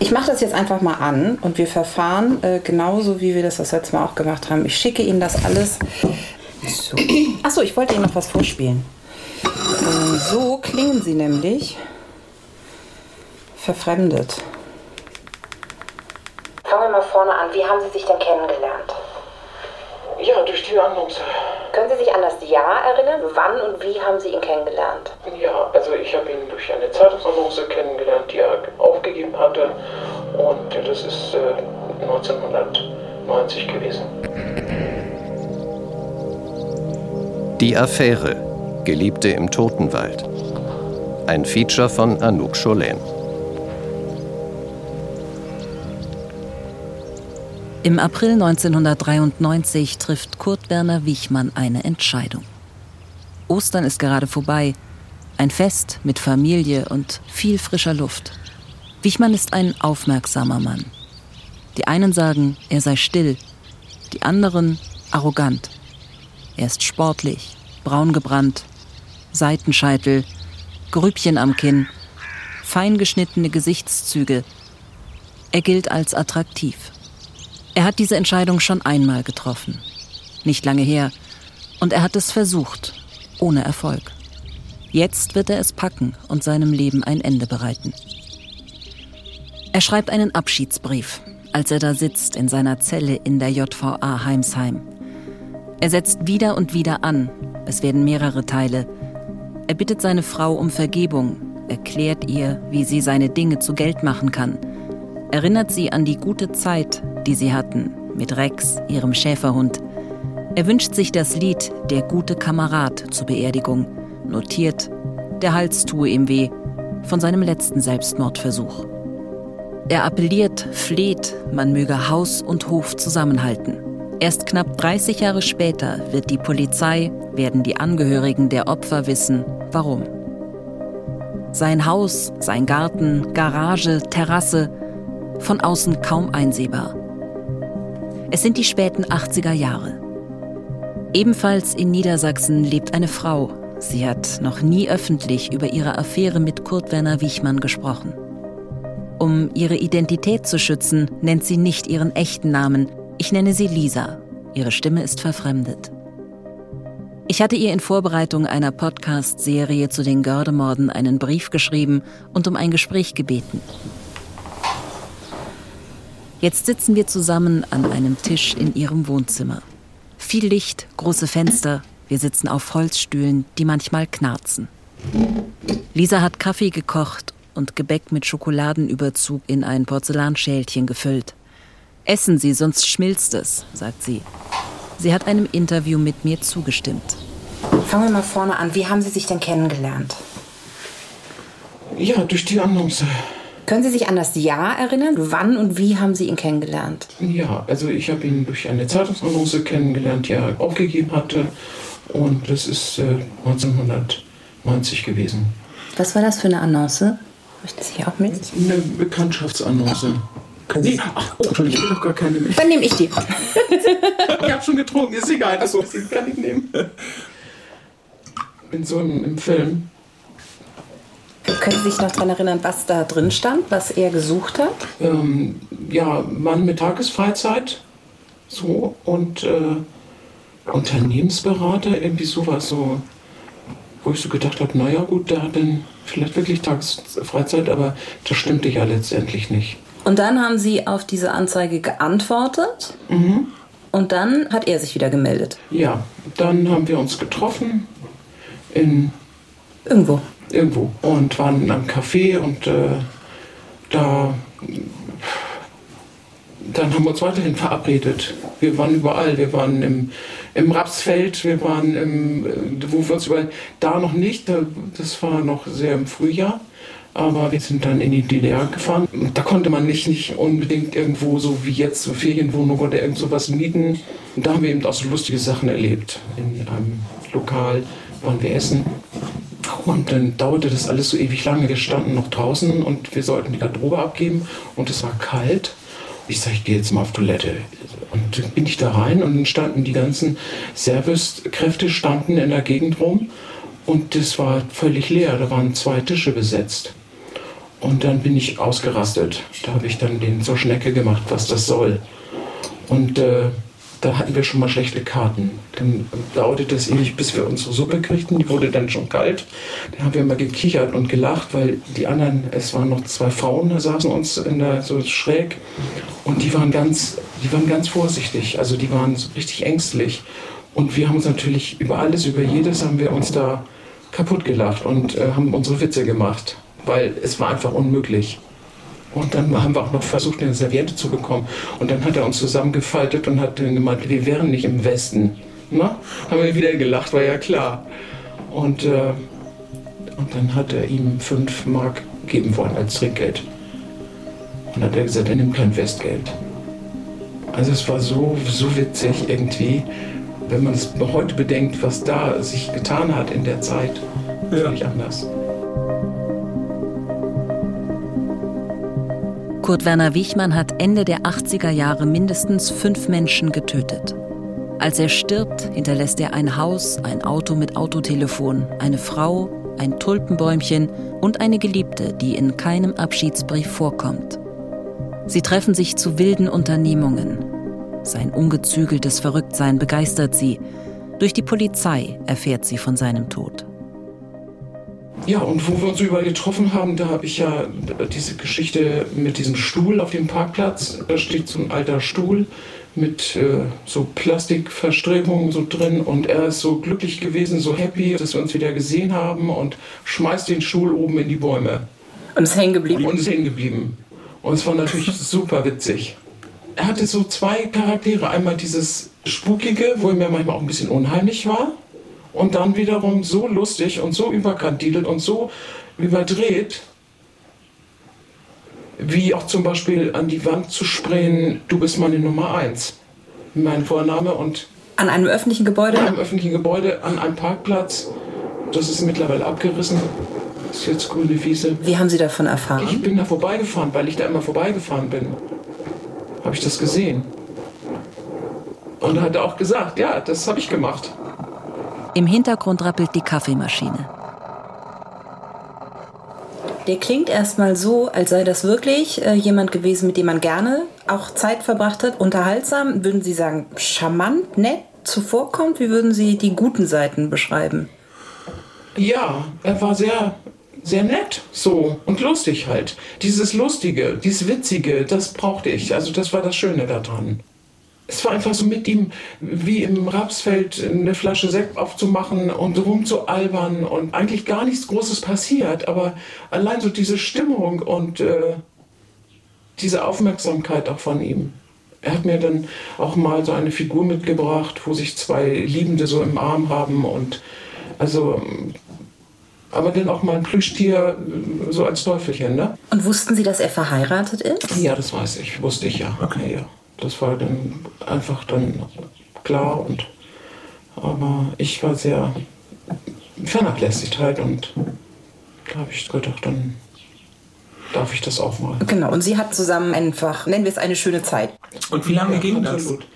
Ich mache das jetzt einfach mal an und wir verfahren äh, genauso, wie wir das das letzte Mal auch gemacht haben. Ich schicke Ihnen das alles. So. Achso, ich wollte Ihnen noch was vorspielen. Äh, so klingen Sie nämlich verfremdet. Fangen wir mal vorne an. Wie haben Sie sich denn kennengelernt? Ja, durch die Annonce. Können Sie sich an das Jahr erinnern? Wann und wie haben Sie ihn kennengelernt? Ja, also ich habe ihn durch eine Zeitungsannonce kennengelernt, die er aufgegeben hatte. Und das ist äh, 1990 gewesen. Die Affäre. Geliebte im Totenwald. Ein Feature von Anouk Cholin. Im April 1993 trifft Kurt Werner Wichmann eine Entscheidung. Ostern ist gerade vorbei. Ein Fest mit Familie und viel frischer Luft. Wichmann ist ein aufmerksamer Mann. Die einen sagen, er sei still, die anderen arrogant. Er ist sportlich, braun gebrannt, Seitenscheitel, Grübchen am Kinn, fein geschnittene Gesichtszüge. Er gilt als attraktiv. Er hat diese Entscheidung schon einmal getroffen. Nicht lange her. Und er hat es versucht, ohne Erfolg. Jetzt wird er es packen und seinem Leben ein Ende bereiten. Er schreibt einen Abschiedsbrief, als er da sitzt in seiner Zelle in der JVA Heimsheim. Er setzt wieder und wieder an. Es werden mehrere Teile. Er bittet seine Frau um Vergebung, erklärt ihr, wie sie seine Dinge zu Geld machen kann, erinnert sie an die gute Zeit, die sie hatten, mit Rex, ihrem Schäferhund. Er wünscht sich das Lied Der gute Kamerad zur Beerdigung, notiert, der Hals tue ihm weh, von seinem letzten Selbstmordversuch. Er appelliert, fleht, man möge Haus und Hof zusammenhalten. Erst knapp 30 Jahre später wird die Polizei, werden die Angehörigen der Opfer wissen, warum. Sein Haus, sein Garten, Garage, Terrasse, von außen kaum einsehbar. Es sind die späten 80er Jahre. Ebenfalls in Niedersachsen lebt eine Frau. Sie hat noch nie öffentlich über ihre Affäre mit Kurt Werner Wichmann gesprochen. Um ihre Identität zu schützen, nennt sie nicht ihren echten Namen. Ich nenne sie Lisa. Ihre Stimme ist verfremdet. Ich hatte ihr in Vorbereitung einer Podcast-Serie zu den Gördemorden einen Brief geschrieben und um ein Gespräch gebeten. Jetzt sitzen wir zusammen an einem Tisch in ihrem Wohnzimmer. Viel Licht, große Fenster. Wir sitzen auf Holzstühlen, die manchmal knarzen. Lisa hat Kaffee gekocht und Gebäck mit Schokoladenüberzug in ein Porzellanschälchen gefüllt. Essen Sie, sonst schmilzt es, sagt sie. Sie hat einem Interview mit mir zugestimmt. Fangen wir mal vorne an. Wie haben Sie sich denn kennengelernt? Ja, durch die Annonce. Können Sie sich an das Jahr erinnern? Wann und wie haben Sie ihn kennengelernt? Ja, also ich habe ihn durch eine Zeitungsannonce kennengelernt, die er aufgegeben hatte. Und das ist äh, 1990 gewesen. Was war das für eine Annonce? Möchten Sie auch mit? Eine Bekanntschaftsannonce. Nee, ach, oh, ich will doch gar keine mehr. Dann nehme ich die. ich habe schon getrunken, ist egal, das kann ich nehmen. In so einem im Film können Sie sich noch daran erinnern, was da drin stand, was er gesucht hat? Ähm, ja, Mann mit Tagesfreizeit. So und äh, Unternehmensberater, irgendwie sowas, so, wo ich so gedacht habe, naja gut, der hat dann vielleicht wirklich Tagesfreizeit, aber das stimmte ja letztendlich nicht. Und dann haben Sie auf diese Anzeige geantwortet mhm. und dann hat er sich wieder gemeldet. Ja, dann haben wir uns getroffen in Irgendwo. Irgendwo. Und waren einem Café und äh, da. Dann haben wir uns weiterhin verabredet. Wir waren überall. Wir waren im, im Rapsfeld, wir waren im, wo wir uns überall, da noch nicht, das war noch sehr im Frühjahr. Aber wir sind dann in die DDR gefahren. Da konnte man nicht, nicht unbedingt irgendwo so wie jetzt so Ferienwohnung oder irgend sowas mieten. Und da haben wir eben auch so lustige Sachen erlebt. In einem Lokal waren wir essen und dann dauerte das alles so ewig lange. Wir standen noch draußen und wir sollten die Garderobe abgeben und es war kalt. Ich sage, ich gehe jetzt mal auf Toilette. Und dann bin ich da rein und dann standen die ganzen Servicekräfte standen in der Gegend rum und das war völlig leer. Da waren zwei Tische besetzt. Und dann bin ich ausgerastet. Da habe ich dann den zur Schnecke gemacht, was das soll. Und äh, da hatten wir schon mal schlechte Karten. Dann dauerte es ewig, bis wir unsere Suppe kriegten. Die wurde dann schon kalt. Dann haben wir mal gekichert und gelacht, weil die anderen, es waren noch zwei Frauen, da saßen uns in der, so schräg. Und die waren ganz, die waren ganz vorsichtig. Also die waren so richtig ängstlich. Und wir haben uns natürlich über alles, über jedes haben wir uns da kaputt gelacht und äh, haben unsere Witze gemacht. Weil es war einfach unmöglich. Und dann haben wir auch noch versucht, eine Serviette zu bekommen. Und dann hat er uns zusammengefaltet und hat dann gemeint, wir wären nicht im Westen. Na? Haben wir wieder gelacht, war ja klar. Und, äh, und dann hat er ihm fünf Mark geben wollen als Trinkgeld. Und hat er gesagt, er nimmt kein Westgeld. Also es war so, so witzig irgendwie, wenn man es heute bedenkt, was da sich getan hat in der Zeit. Ja. Völlig anders. Kurt Werner Wichmann hat Ende der 80er Jahre mindestens fünf Menschen getötet. Als er stirbt, hinterlässt er ein Haus, ein Auto mit Autotelefon, eine Frau, ein Tulpenbäumchen und eine Geliebte, die in keinem Abschiedsbrief vorkommt. Sie treffen sich zu wilden Unternehmungen. Sein ungezügeltes Verrücktsein begeistert sie. Durch die Polizei erfährt sie von seinem Tod. Ja, und wo wir uns überall getroffen haben, da habe ich ja diese Geschichte mit diesem Stuhl auf dem Parkplatz. Da steht so ein alter Stuhl mit äh, so Plastikverstrebungen so drin und er ist so glücklich gewesen, so happy, dass wir uns wieder gesehen haben und schmeißt den Stuhl oben in die Bäume. Und ist hängen geblieben. Und ist hängen geblieben. Und es war natürlich super witzig. Er hatte so zwei Charaktere. Einmal dieses Spukige, wo er mir manchmal auch ein bisschen unheimlich war und dann wiederum so lustig und so überkandidelt und so überdreht, wie auch zum Beispiel an die Wand zu sprayen, du bist meine Nummer eins. Mein Vorname und. An einem öffentlichen Gebäude? An einem öffentlichen Gebäude, an einem Parkplatz. Das ist mittlerweile abgerissen. Das ist jetzt grüne Wiese. Wie haben Sie davon erfahren? Ich bin da vorbeigefahren, weil ich da immer vorbeigefahren bin. Habe ich das gesehen. Und er hat auch gesagt, ja, das habe ich gemacht. Im Hintergrund rappelt die Kaffeemaschine. Der klingt erstmal so, als sei das wirklich äh, jemand gewesen, mit dem man gerne auch Zeit verbracht hat. Unterhaltsam, würden Sie sagen, charmant, nett, zuvorkommt? Wie würden Sie die guten Seiten beschreiben? Ja, er war sehr, sehr nett so und lustig halt. Dieses Lustige, dieses Witzige, das brauchte ich. Also das war das Schöne daran es war einfach so mit ihm wie im Rapsfeld eine Flasche Sekt aufzumachen und rumzualbern und eigentlich gar nichts Großes passiert, aber allein so diese Stimmung und äh, diese Aufmerksamkeit auch von ihm. Er hat mir dann auch mal so eine Figur mitgebracht, wo sich zwei Liebende so im Arm haben und also aber dann auch mal ein Plüschtier so als Teufelchen, ne? Und wussten Sie, dass er verheiratet ist? Ja, das weiß ich, wusste ich ja. Okay, ja das war dann einfach dann klar und aber ich war sehr vernachlässigt halt und da habe ich gedacht, dann darf ich das auch mal. Genau, und sie hat zusammen einfach, nennen wir es eine schöne Zeit. Und wie lange ja, ging absolut. das?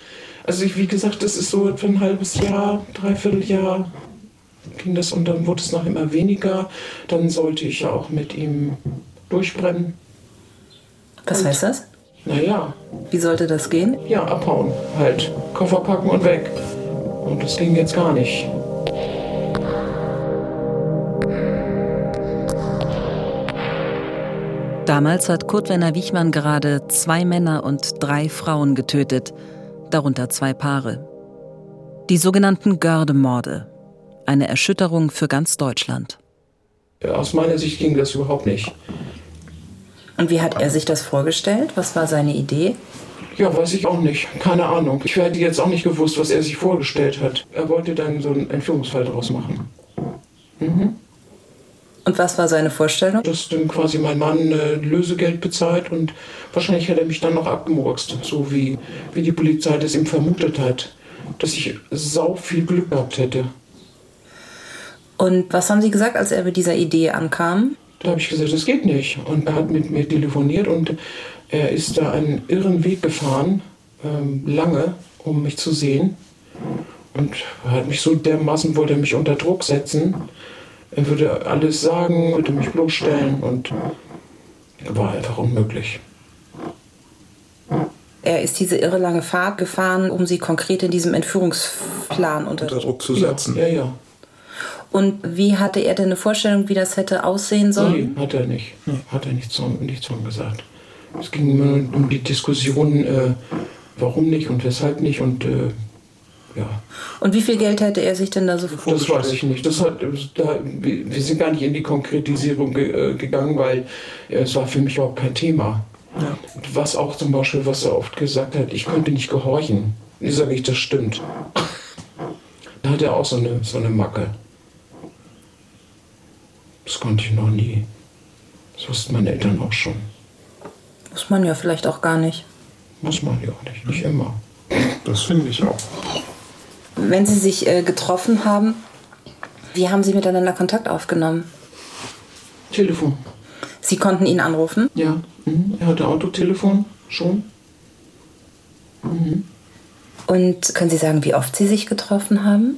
Also ich, wie gesagt, das ist so für ein halbes Jahr, dreiviertel Jahr ging das und dann wurde es noch immer weniger. Dann sollte ich ja auch mit ihm durchbrennen. Was und heißt das? Naja. Wie sollte das gehen? Ja, abhauen. Halt. Koffer packen und weg. Und das ging jetzt gar nicht. Damals hat Kurt Werner Wichmann gerade zwei Männer und drei Frauen getötet, darunter zwei Paare. Die sogenannten Gördemorde. Eine Erschütterung für ganz Deutschland. Aus meiner Sicht ging das überhaupt nicht. Und wie hat er sich das vorgestellt? Was war seine Idee? Ja, weiß ich auch nicht. Keine Ahnung. Ich hätte jetzt auch nicht gewusst, was er sich vorgestellt hat. Er wollte dann so einen Entführungsfall daraus machen. Mhm. Und was war seine Vorstellung? Dass dann quasi mein Mann äh, Lösegeld bezahlt und wahrscheinlich hätte er mich dann noch abgemurkst, so wie, wie die Polizei das ihm vermutet hat. Dass ich sau viel Glück gehabt hätte. Und was haben Sie gesagt, als er mit dieser Idee ankam? Da habe ich gesagt, das geht nicht. Und er hat mit mir telefoniert und er ist da einen irren Weg gefahren, ähm, lange, um mich zu sehen. Und er hat mich so dermaßen, wollte mich unter Druck setzen. Er würde alles sagen, würde mich bloßstellen und war einfach unmöglich. Er ist diese irre lange Fahrt gefahren, um sie konkret in diesem Entführungsplan unter, unter Druck zu setzen. Ja, ja. Und wie hatte er denn eine Vorstellung, wie das hätte aussehen sollen? Nein, hat er nicht. Hat er nichts von, nichts von gesagt. Es ging immer um die Diskussion, äh, warum nicht und weshalb nicht und äh, ja. Und wie viel Geld hätte er sich denn da so Das weiß ich nicht. Das hat, da, wir sind gar nicht in die Konkretisierung ge, äh, gegangen, weil äh, es war für mich überhaupt kein Thema. Ja. Was auch zum Beispiel, was er oft gesagt hat, ich könnte nicht gehorchen. Ich sage ich, das stimmt. Da hat er auch so eine, so eine Macke. Das konnte ich noch nie. Das wussten meine Eltern auch schon. Muss man ja vielleicht auch gar nicht. Muss man ja auch nicht. Nicht immer. Das finde ich auch. Wenn Sie sich äh, getroffen haben, wie haben Sie miteinander Kontakt aufgenommen? Telefon. Sie konnten ihn anrufen? Ja. Mhm. Er hatte Autotelefon schon. Und können Sie sagen, wie oft Sie sich getroffen haben?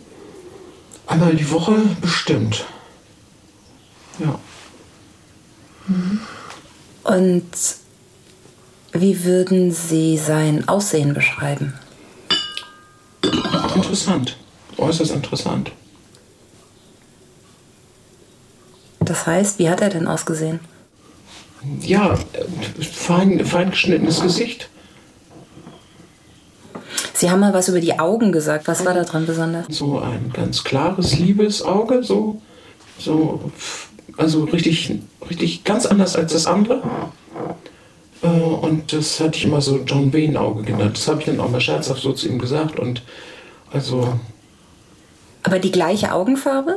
Einmal die Woche bestimmt. Ja. Und wie würden Sie sein Aussehen beschreiben? Interessant. Äußerst interessant. Das heißt, wie hat er denn ausgesehen? Ja, fein, fein geschnittenes Gesicht. Sie haben mal was über die Augen gesagt. Was war da dran besonders? So ein ganz klares, liebes Auge. So, so, also richtig, richtig ganz anders als das andere. Äh, Und das hatte ich immer so John Wayne Auge genannt. Das habe ich dann auch mal scherzhaft so zu ihm gesagt. Und also, Aber die gleiche Augenfarbe?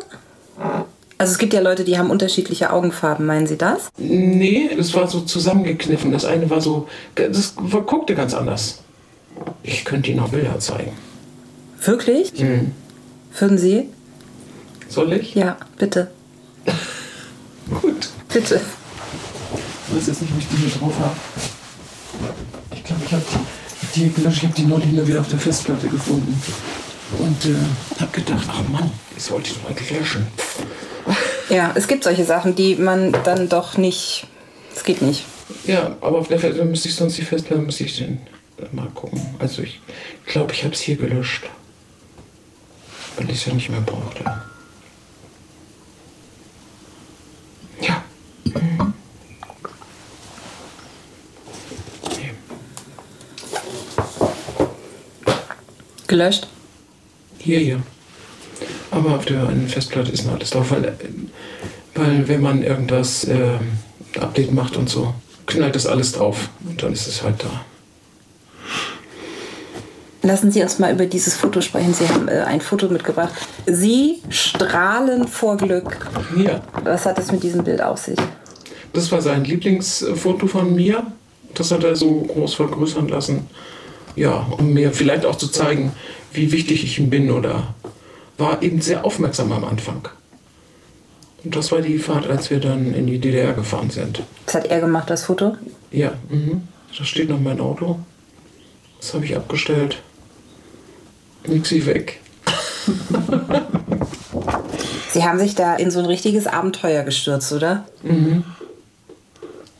Also es gibt ja Leute, die haben unterschiedliche Augenfarben. Meinen Sie das? nee, das war so zusammengekniffen. Das eine war so, das guckte ganz anders. Ich könnte Ihnen auch Bilder zeigen. Wirklich? Würden Sie? Soll ich? Ja, bitte. Bitte. Ich weiß jetzt nicht, ob ich die hier drauf habe. Ich glaube, ich habe die, gelöscht. Ich habe die neulich wieder auf der Festplatte gefunden. Und äh, habe gedacht, ach Mann, ich sollte die doch eigentlich löschen. Ja, es gibt solche Sachen, die man dann doch nicht. Es geht nicht. Ja, aber auf der Festplatte müsste ich sonst die Festplatte, müsste ich den äh, mal gucken. Also ich glaube, ich habe es hier gelöscht. Weil ich es ja nicht mehr brauchte. Mhm. Gelöscht? Hier, hier. Aber auf der einen Festplatte ist noch alles drauf, weil, weil wenn man irgendwas äh, Update macht und so, knallt das alles drauf und dann ist es halt da. Lassen Sie uns mal über dieses Foto sprechen. Sie haben äh, ein Foto mitgebracht. Sie strahlen vor Glück. Ja, Was hat es mit diesem Bild auf sich? Das war sein Lieblingsfoto von mir. Das hat er so groß vergrößern lassen. Ja, um mir vielleicht auch zu zeigen, wie wichtig ich ihm bin oder war eben sehr aufmerksam am Anfang. Und das war die Fahrt, als wir dann in die DDR gefahren sind. Das hat er gemacht, das Foto. Ja, mhm. da steht noch mein Auto. Das habe ich abgestellt. Nixi weg. Sie haben sich da in so ein richtiges Abenteuer gestürzt, oder?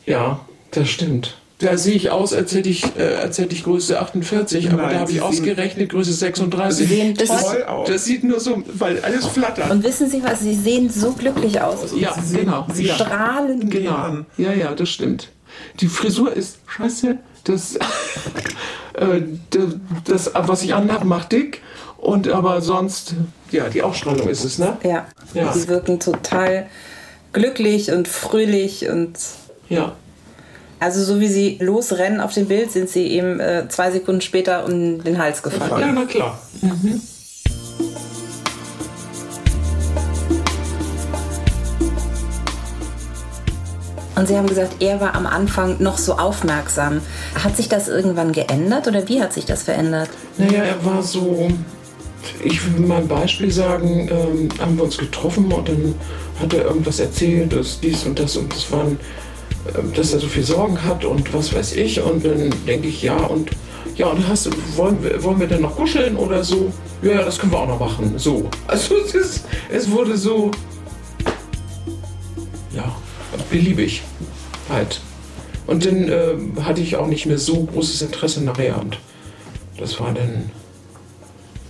Ja, das stimmt. Da sehe ich aus, als hätte ich, äh, als hätte ich Größe 48, aber Nein, da habe ich ausgerechnet Größe 36. Sie sehen das Toll aus. Das sieht nur so, weil alles flattert. Und wissen Sie was? Sie sehen so glücklich aus. ja, Sie sehen- genau. Sie ja. Strahlen. Genau. Ja, ja, das stimmt. Die Frisur ist scheiße. Das, äh, das, das, was ich anhabe, macht dick. Und aber sonst, ja, die Ausstrahlung ist es, ne? Ja. Ja. Sie wirken total glücklich und fröhlich und Ja. also so wie Sie losrennen auf dem Bild, sind Sie eben äh, zwei Sekunden später um den Hals gefallen. Ja, na klar. Und Sie haben gesagt, er war am Anfang noch so aufmerksam. Hat sich das irgendwann geändert oder wie hat sich das verändert? Naja, er war so. Ich will mal ein Beispiel sagen, ähm, haben wir uns getroffen und dann hat er irgendwas erzählt, dass dies und das und das waren, dass er so viel Sorgen hat und was weiß ich. Und dann denke ich, ja, und ja, und hast wollen wir, wollen wir denn noch kuscheln oder so? Ja, das können wir auch noch machen. So. Also es ist, es wurde so, ja, beliebig halt. Und dann äh, hatte ich auch nicht mehr so großes Interesse nachher. Und das war dann.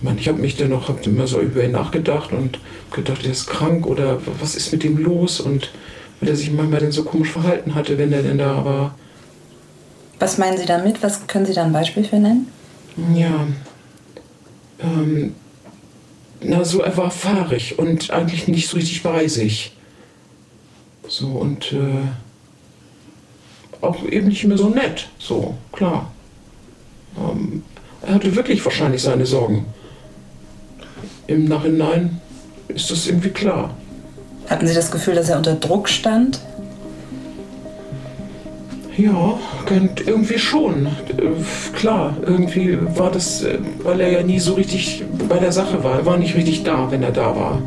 Ich, ich habe mich dann noch hab immer so über ihn nachgedacht und gedacht, er ist krank oder was ist mit ihm los? Und weil er sich manchmal dann so komisch verhalten hatte, wenn er denn da war. Was meinen Sie damit? Was können Sie da ein Beispiel für nennen? Ja. Ähm, na, so er war fahrig und eigentlich nicht so richtig bei sich. So und äh, auch eben nicht mehr so nett. So, klar. Ähm, er hatte wirklich wahrscheinlich seine Sorgen. Im Nachhinein ist das irgendwie klar. Hatten Sie das Gefühl, dass er unter Druck stand? Ja, irgendwie schon. Äh, Klar, irgendwie war das, äh, weil er ja nie so richtig bei der Sache war. Er war nicht richtig da, wenn er da war.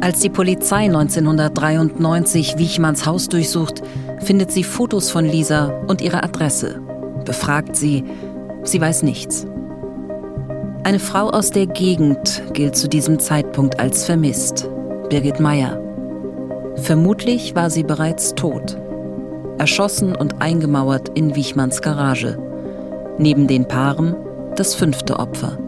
Als die Polizei 1993 Wichmanns Haus durchsucht, findet sie Fotos von Lisa und ihre Adresse. Befragt sie, sie weiß nichts. Eine Frau aus der Gegend gilt zu diesem Zeitpunkt als vermisst, Birgit Meyer. Vermutlich war sie bereits tot. Erschossen und eingemauert in Wichmanns Garage. Neben den Paaren das fünfte Opfer.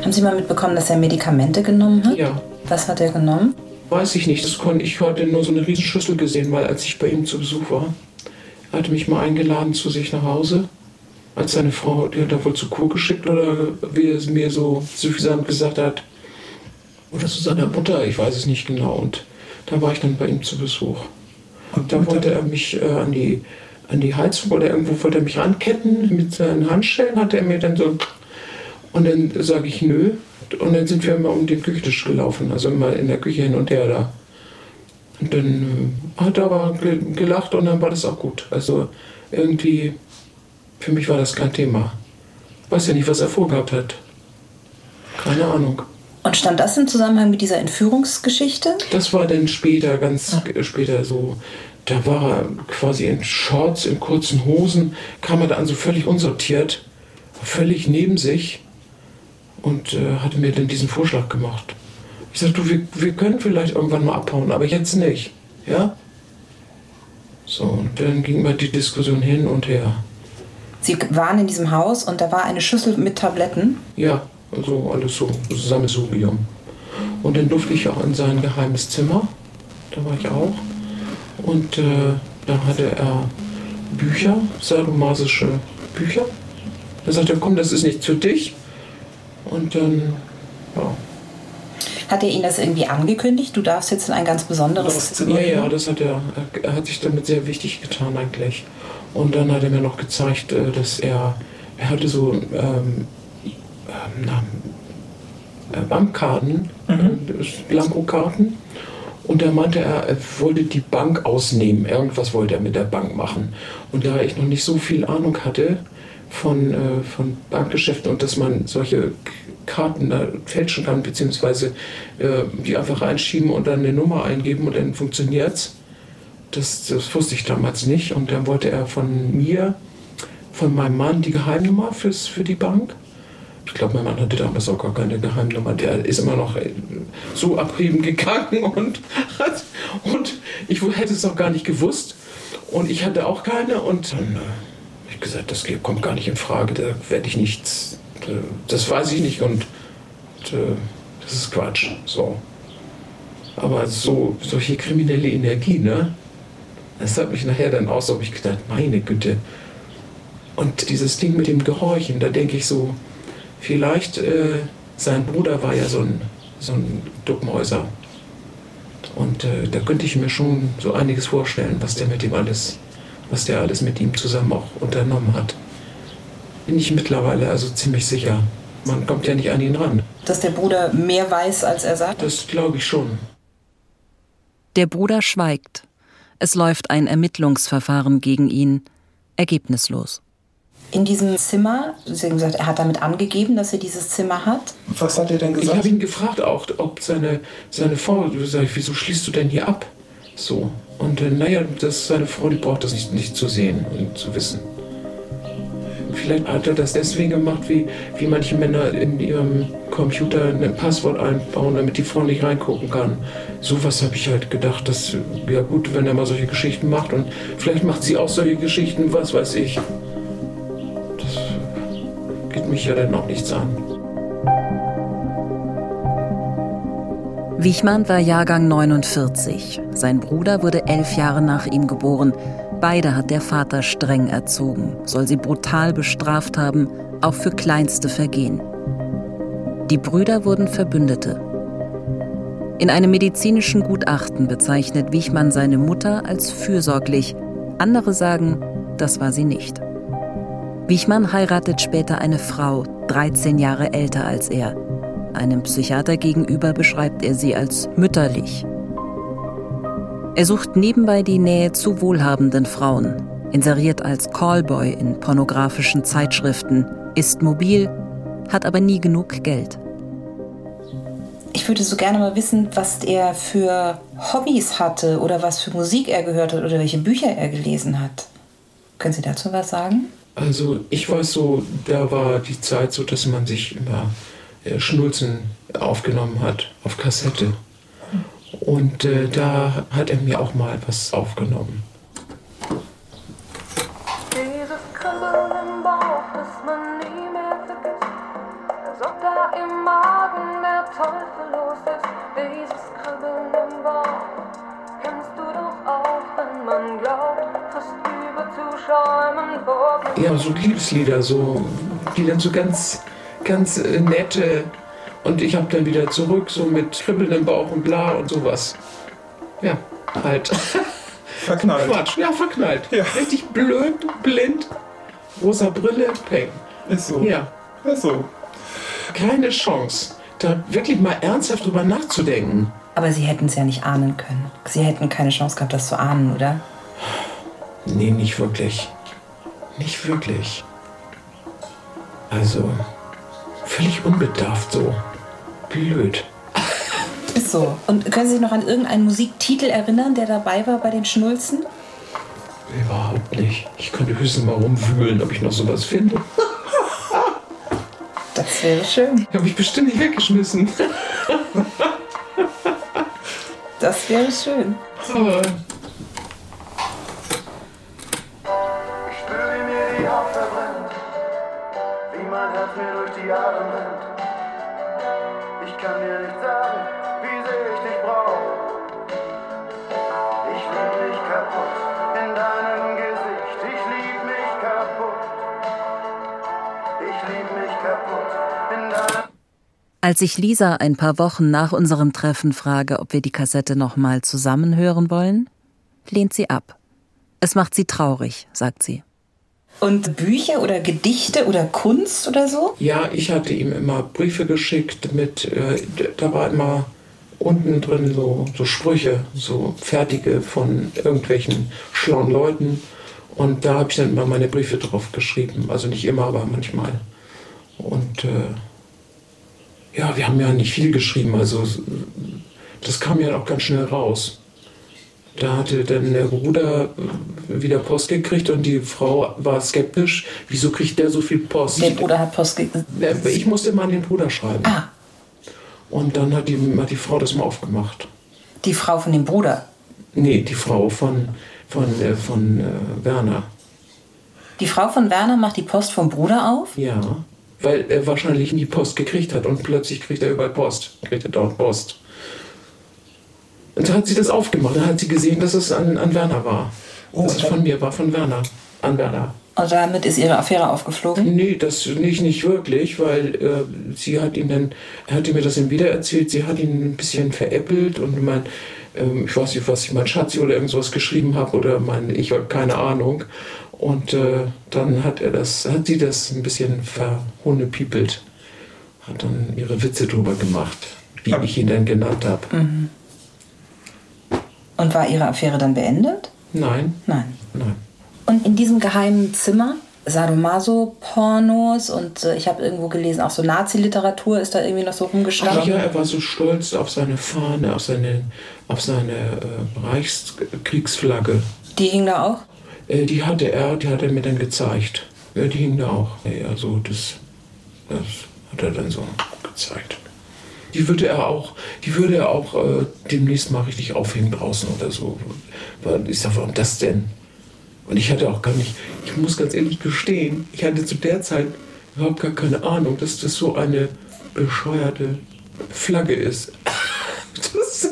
Haben Sie mal mitbekommen, dass er Medikamente genommen hat? Ja. Was hat er genommen? Weiß ich nicht, das konnte ich heute nur so eine Riesenschüssel gesehen, weil als ich bei ihm zu Besuch war, er hatte mich mal eingeladen zu sich nach Hause. Als seine Frau, die hat er wohl zur Kur geschickt oder wie er es mir so suffisant gesagt hat. Oder zu seiner Mutter, ich weiß es nicht genau. Und da war ich dann bei ihm zu Besuch. Und da wollte er mich äh, an, die, an die Heizung oder irgendwo wollte er mich ranketten mit seinen Handschellen, hat er mir dann so. Und dann sage ich nö. Und dann sind wir immer um den Küchentisch gelaufen, also immer in der Küche hin und her da. Und dann äh, hat er aber ge- gelacht und dann war das auch gut. Also irgendwie, für mich war das kein Thema. Weiß ja nicht, was er vorgehabt hat. Keine Ahnung. Und stand das im Zusammenhang mit dieser Entführungsgeschichte? Das war dann später, ganz äh, später so. Da war er quasi in Shorts, in kurzen Hosen, kam er da an so völlig unsortiert, völlig neben sich und äh, hatte mir dann diesen Vorschlag gemacht. Ich sagte, du, wir, wir können vielleicht irgendwann mal abhauen, aber jetzt nicht. Ja? So, und dann ging mal die Diskussion hin und her. Sie waren in diesem Haus und da war eine Schüssel mit Tabletten. Ja, also alles so, Sammelsurium. Und dann durfte ich auch in sein geheimes Zimmer. Da war ich auch. Und äh, dann hatte er Bücher, sadomasische Bücher. Da sagte er, komm, das ist nichts für dich. Und dann, ja. Hat er Ihnen das irgendwie angekündigt? Du darfst jetzt in ein ganz besonderes Ja, ja, das hat er. Er hat sich damit sehr wichtig getan eigentlich. Und dann hat er mir noch gezeigt, äh, dass er, er hatte so ähm, ähm, äh, Bankkarten, äh, Blankokarten. Und da meinte er, er wollte die Bank ausnehmen. Irgendwas wollte er mit der Bank machen. Und da ich noch nicht so viel Ahnung hatte von, äh, von Bankgeschäften und dass man solche Karten da fälschen kann, beziehungsweise äh, die einfach reinschieben und dann eine Nummer eingeben und dann funktioniert's. Das, das wusste ich damals nicht. Und dann wollte er von mir, von meinem Mann, die Geheimnummer fürs, für die Bank. Ich glaube, mein Mann hatte damals auch gar keine Geheimnummer. Der ist immer noch äh, so abrieben gegangen und, und ich hätte es auch gar nicht gewusst. Und ich hatte auch keine. Und dann äh, habe ich gesagt, das kommt gar nicht in Frage. Da werde ich nichts. Äh, Das weiß ich nicht. Und, äh, das ist Quatsch. So. Aber so solche kriminelle Energie, ne? Das hat mich nachher dann auch so, ich gedacht, meine Güte. Und dieses Ding mit dem Gehorchen, da denke ich so, vielleicht, äh, sein Bruder war ja so ein, so ein Duckmäuser. Und äh, da könnte ich mir schon so einiges vorstellen, was der mit ihm alles, was der alles mit ihm zusammen auch unternommen hat. Bin ich mittlerweile also ziemlich sicher. Man kommt ja nicht an ihn ran. Dass der Bruder mehr weiß, als er sagt? Das glaube ich schon. Der Bruder schweigt. Es läuft ein Ermittlungsverfahren gegen ihn. Ergebnislos. In diesem Zimmer, Sie haben gesagt, er hat damit angegeben, dass er dieses Zimmer hat. Was hat er denn Ich gesagt? habe ihn gefragt auch, ob seine, seine Frau, sag ich, wieso schließt du denn hier ab? So. Und äh, naja, das, seine Frau, die braucht das nicht, nicht zu sehen und zu wissen. Vielleicht hat er das deswegen gemacht, wie, wie manche Männer in ihrem Computer ein Passwort einbauen, damit die Frau nicht reingucken kann. Sowas habe ich halt gedacht, dass, ja gut, wenn er mal solche Geschichten macht und vielleicht macht sie auch solche Geschichten, was weiß ich. Das geht mich ja dann auch nichts an. Wichmann war Jahrgang 49. Sein Bruder wurde elf Jahre nach ihm geboren. Beide hat der Vater streng erzogen, soll sie brutal bestraft haben, auch für kleinste Vergehen. Die Brüder wurden Verbündete. In einem medizinischen Gutachten bezeichnet Wichmann seine Mutter als fürsorglich. Andere sagen, das war sie nicht. Wichmann heiratet später eine Frau, 13 Jahre älter als er. Einem Psychiater gegenüber beschreibt er sie als mütterlich. Er sucht nebenbei die Nähe zu wohlhabenden Frauen, inseriert als Callboy in pornografischen Zeitschriften, ist mobil, hat aber nie genug Geld. Ich würde so gerne mal wissen, was er für Hobbys hatte oder was für Musik er gehört hat oder welche Bücher er gelesen hat. Können Sie dazu was sagen? Also ich weiß so, da war die Zeit so, dass man sich immer äh, Schnulzen aufgenommen hat auf Kassette. Und äh, da hat er mir auch mal was aufgenommen. Dieses Kribbeln im Bauch, das man nie mehr vergisst. Als ob da im Magen der Teufel los ist. Dieses Kribbeln im Bauch kennst du doch auch, wenn man glaubt, fast über zu schäumen vor Ja, so Liebeslieder, so, die dann so ganz, ganz äh, nette. Und ich habe dann wieder zurück, so mit Kribbeln im Bauch und bla und sowas. Ja, halt. Verknallt. Quatsch, ja, verknallt. Ja. Richtig blöd, blind, rosa Brille, peng. Ist so. Ja, Ist so. keine Chance, da wirklich mal ernsthaft drüber nachzudenken. Aber Sie hätten es ja nicht ahnen können. Sie hätten keine Chance gehabt, das zu ahnen, oder? Nee, nicht wirklich. Nicht wirklich. Also, völlig unbedarft so. Blöd. Ist so. Und können Sie sich noch an irgendeinen Musiktitel erinnern, der dabei war bei den Schnulzen? Überhaupt nicht. Ich könnte höchstens mal rumwühlen, ob ich noch sowas finde. Das wäre schön. Habe ich bestimmt nicht weggeschmissen. Das wäre schön. Aber Als ich Lisa ein paar Wochen nach unserem Treffen frage, ob wir die Kassette nochmal zusammen hören wollen, lehnt sie ab. Es macht sie traurig, sagt sie. Und Bücher oder Gedichte oder Kunst oder so? ja, ich hatte ihm immer Briefe geschickt mit, äh, da war immer unten drin so, so Sprüche, so fertige von irgendwelchen schlauen Leuten. Und da habe ich dann immer meine Briefe drauf geschrieben. Also nicht immer, aber manchmal. Und äh, ja, wir haben ja nicht viel geschrieben. Also das kam ja auch ganz schnell raus. Da hatte dann der Bruder äh, wieder Post gekriegt und die Frau war skeptisch. Wieso kriegt der so viel Post? Der Bruder hat Post gekriegt. Ja, Ich musste mal an den Bruder schreiben. Ah, Und dann hat die, hat die Frau das mal aufgemacht. die Frau von dem Bruder. Nee, die Frau von, von, äh, von äh, Werner. Die Frau von Werner macht die Post vom Bruder auf? Ja. Weil er wahrscheinlich nie Post gekriegt hat und plötzlich kriegt er überall Post. Kriegt er dort Post. Und da hat sie das aufgemacht. Da hat sie gesehen, dass es an, an Werner war. Oh, dass es von mir war, von Werner. An Werner. Und damit ist ihre Affäre aufgeflogen? Nee, das nicht, nicht wirklich, weil äh, sie hat ihm dann, er hat mir das dann wieder erzählt, sie hat ihn ein bisschen veräppelt und mein, ähm, ich weiß nicht, was ich mein Schatzi oder irgendwas geschrieben habe oder mein, ich habe keine Ahnung. Und äh, dann hat er das, hat sie das ein bisschen verhohnepiepelt, hat dann ihre Witze drüber gemacht, wie ich ihn dann genannt habe. Und war ihre Affäre dann beendet? Nein, Nein. nein. Und in diesem geheimen Zimmer, Sadomaso-Pornos und äh, ich habe irgendwo gelesen, auch so Nazi-Literatur ist da irgendwie noch so Ach rumgestanden. ja, er war so stolz auf seine Fahne, auf seine, auf seine äh, Reichskriegsflagge. Die hing da auch? Äh, die hatte er, die hat er mir dann gezeigt. Ja, die hingen da auch. Ja, so, das, das hat er dann so gezeigt. Die würde er auch, die würde er auch äh, demnächst mal richtig aufhängen draußen oder so. Ich sag, warum das denn? Und ich hatte auch gar nicht, ich muss ganz ehrlich gestehen, ich hatte zu der Zeit überhaupt gar keine Ahnung, dass das so eine bescheuerte Flagge ist. Das,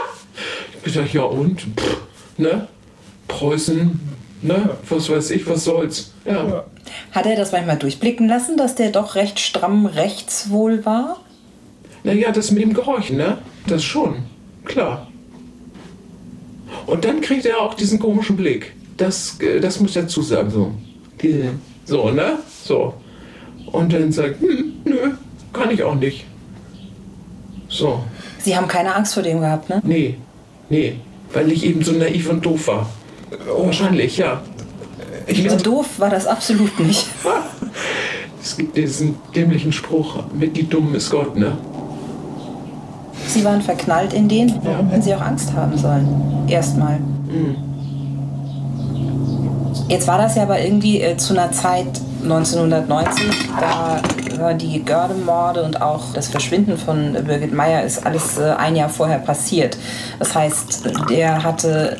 ich dachte, ja und? Pff, ne? Preußen, ne? Was weiß ich, was soll's? Ja. Hat er das manchmal durchblicken lassen, dass der doch recht stramm rechts wohl war? Naja, das mit dem Gehorchen, ne? Das schon. Klar. Und dann kriegt er auch diesen komischen Blick. Das, äh, das muss ich dazu sagen, so. So, ne? So. Und dann sagt, hm, nö, kann ich auch nicht. So. Sie haben keine Angst vor dem gehabt, ne? Nee, nee, weil ich eben so naiv und doof war. Wahrscheinlich, ja. Ich So doof war das absolut nicht. es gibt diesen dämlichen Spruch, mit die Dummen ist Gott, ne? Sie waren verknallt in den, hätten Sie auch Angst haben sollen. Erstmal. Jetzt war das ja aber irgendwie äh, zu einer Zeit 1990, da waren die Görde-Morde und auch das Verschwinden von äh, Birgit Meyer ist alles äh, ein Jahr vorher passiert. Das heißt, der hatte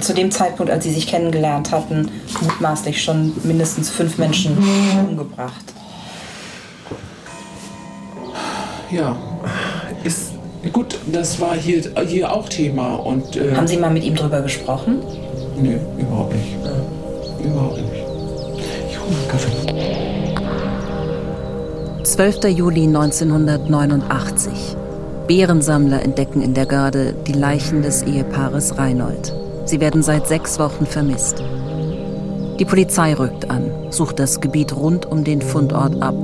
zu dem Zeitpunkt, als sie sich kennengelernt hatten, mutmaßlich schon mindestens fünf Menschen umgebracht. Ja. Ist, gut, das war hier, hier auch Thema und. Äh, Haben Sie mal mit ihm drüber gesprochen? Nee, überhaupt nicht. Überhaupt nicht. Ich hole mal Kaffee. 12. Juli 1989. Bärensammler entdecken in der Garde die Leichen des Ehepaares Reinhold. Sie werden seit sechs Wochen vermisst. Die Polizei rückt an, sucht das Gebiet rund um den Fundort ab.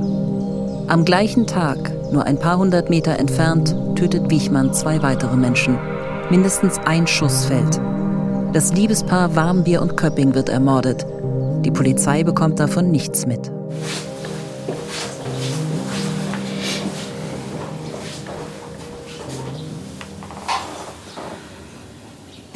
Am gleichen Tag, nur ein paar hundert Meter entfernt, tötet Wichmann zwei weitere Menschen. Mindestens ein Schuss fällt. Das Liebespaar Warmbier und Köpping wird ermordet. Die Polizei bekommt davon nichts mit.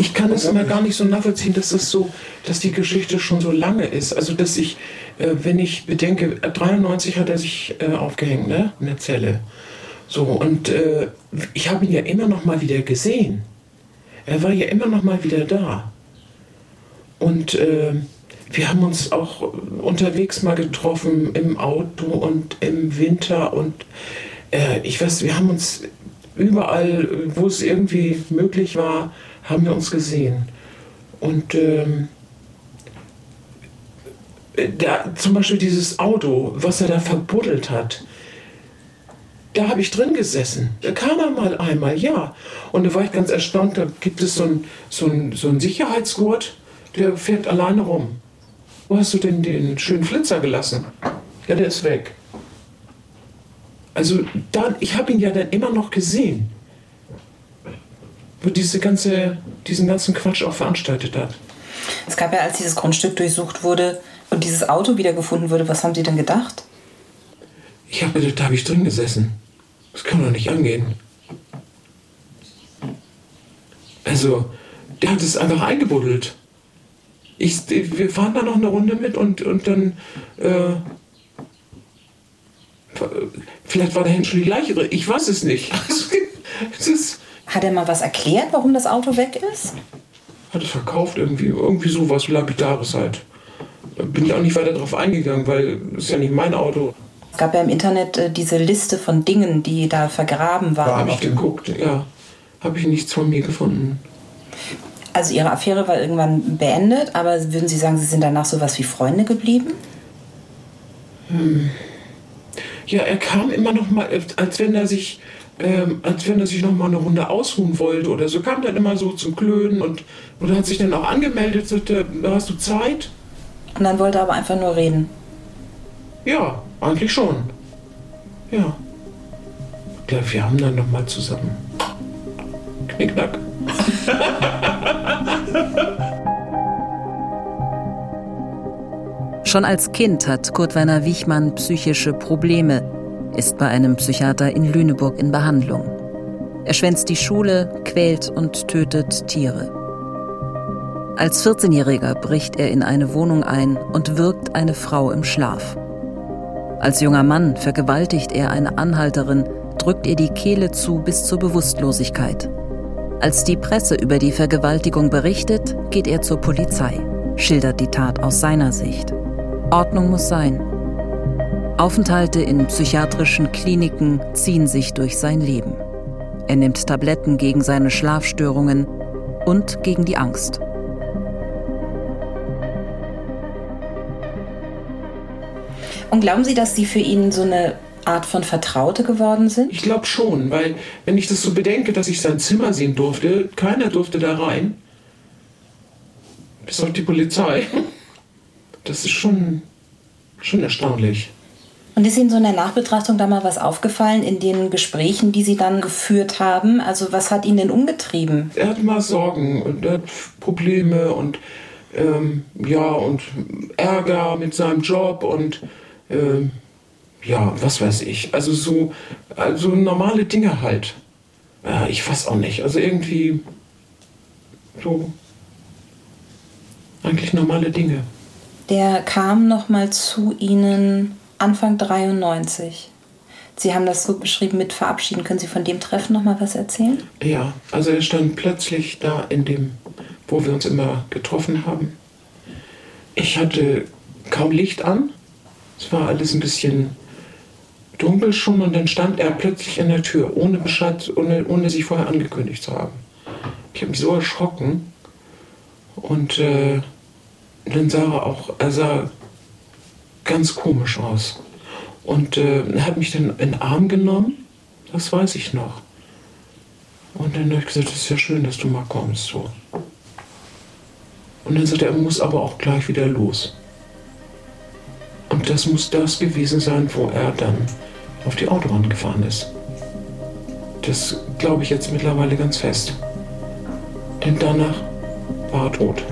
Ich kann es immer gar nicht so nachvollziehen, dass das so, dass die Geschichte schon so lange ist. Also dass ich, äh, wenn ich bedenke, 93 hat er sich äh, aufgehängt, ne, in der Zelle. So und äh, ich habe ihn ja immer noch mal wieder gesehen. Er war ja immer noch mal wieder da. Und äh, wir haben uns auch unterwegs mal getroffen im Auto und im Winter und äh, ich weiß, wir haben uns überall, wo es irgendwie möglich war, haben wir uns gesehen. Und ähm, da, zum Beispiel dieses Auto, was er da verbuddelt hat, da habe ich drin gesessen. Da kam er mal einmal, ja. Und da war ich ganz erstaunt, da gibt es so einen so ein, so ein Sicherheitsgurt, der fährt alleine rum. Wo hast du denn den schönen Flitzer gelassen? Ja, der ist weg. Also dann, ich habe ihn ja dann immer noch gesehen, diese ganze, diesen ganzen Quatsch auch veranstaltet hat. Es gab ja, als dieses Grundstück durchsucht wurde und dieses Auto wiedergefunden wurde, was haben Sie denn gedacht? Ich habe gedacht, da habe ich drin gesessen. Das kann doch nicht angehen. Also, der hat es einfach eingebuddelt. Ich, wir fahren da noch eine Runde mit und, und dann. Äh, vielleicht war da hinten schon die Leiche drin. Ich weiß es nicht. es ist, Hat er mal was erklärt, warum das Auto weg ist? hat es verkauft irgendwie. Irgendwie sowas Lapidares halt. Da bin ich auch nicht weiter drauf eingegangen, weil es ist ja nicht mein Auto. Es gab ja im Internet äh, diese Liste von Dingen, die da vergraben Da waren. habe ich geguckt, ja. Habe ich nichts von mir gefunden. Also Ihre Affäre war irgendwann beendet, aber würden Sie sagen, Sie sind danach sowas wie Freunde geblieben? Ja, er kam immer noch mal, als wenn er sich, ähm, als wenn er sich noch mal eine Runde ausruhen wollte oder so, kam dann immer so zum Klönen und oder hat sich dann auch angemeldet, sagte, hast du Zeit? Und dann wollte er aber einfach nur reden. Ja, eigentlich schon. Ja. Ja, wir haben dann noch mal zusammen. Knickknack. Schon als Kind hat Kurt Werner Wichmann psychische Probleme, ist bei einem Psychiater in Lüneburg in Behandlung. Er schwänzt die Schule, quält und tötet Tiere. Als 14-Jähriger bricht er in eine Wohnung ein und wirkt eine Frau im Schlaf. Als junger Mann vergewaltigt er eine Anhalterin, drückt ihr die Kehle zu bis zur Bewusstlosigkeit. Als die Presse über die Vergewaltigung berichtet, geht er zur Polizei, schildert die Tat aus seiner Sicht. Ordnung muss sein. Aufenthalte in psychiatrischen Kliniken ziehen sich durch sein Leben. Er nimmt Tabletten gegen seine Schlafstörungen und gegen die Angst. Und glauben Sie, dass Sie für ihn so eine Art von Vertraute geworden sind? Ich glaube schon, weil wenn ich das so bedenke, dass ich sein Zimmer sehen durfte, keiner durfte da rein. Bis auf die Polizei. Das ist schon, schon erstaunlich. Und ist Ihnen so in der Nachbetrachtung da mal was aufgefallen in den Gesprächen, die Sie dann geführt haben? Also was hat ihn denn umgetrieben? Er hat mal Sorgen und er hat Probleme und ähm, ja und Ärger mit seinem Job und ähm, ja, was weiß ich. Also so also normale Dinge halt. Ja, ich weiß auch nicht. Also irgendwie so eigentlich normale Dinge. Der kam noch mal zu Ihnen Anfang 93. Sie haben das so beschrieben mit Verabschieden. Können Sie von dem Treffen noch mal was erzählen? Ja, also er stand plötzlich da in dem, wo wir uns immer getroffen haben. Ich hatte kaum Licht an. Es war alles ein bisschen dunkel schon und dann stand er plötzlich in der Tür, ohne Bescheid, ohne, ohne sich vorher angekündigt zu haben. Ich habe mich so erschrocken und äh, dann sah er auch, er sah ganz komisch aus. Und äh, hat mich dann in den Arm genommen, das weiß ich noch. Und dann habe ich gesagt, es ist ja schön, dass du mal kommst. So. Und dann sagt er, er muss aber auch gleich wieder los. Und das muss das gewesen sein, wo er dann auf die Autobahn gefahren ist. Das glaube ich jetzt mittlerweile ganz fest. Denn danach war er tot.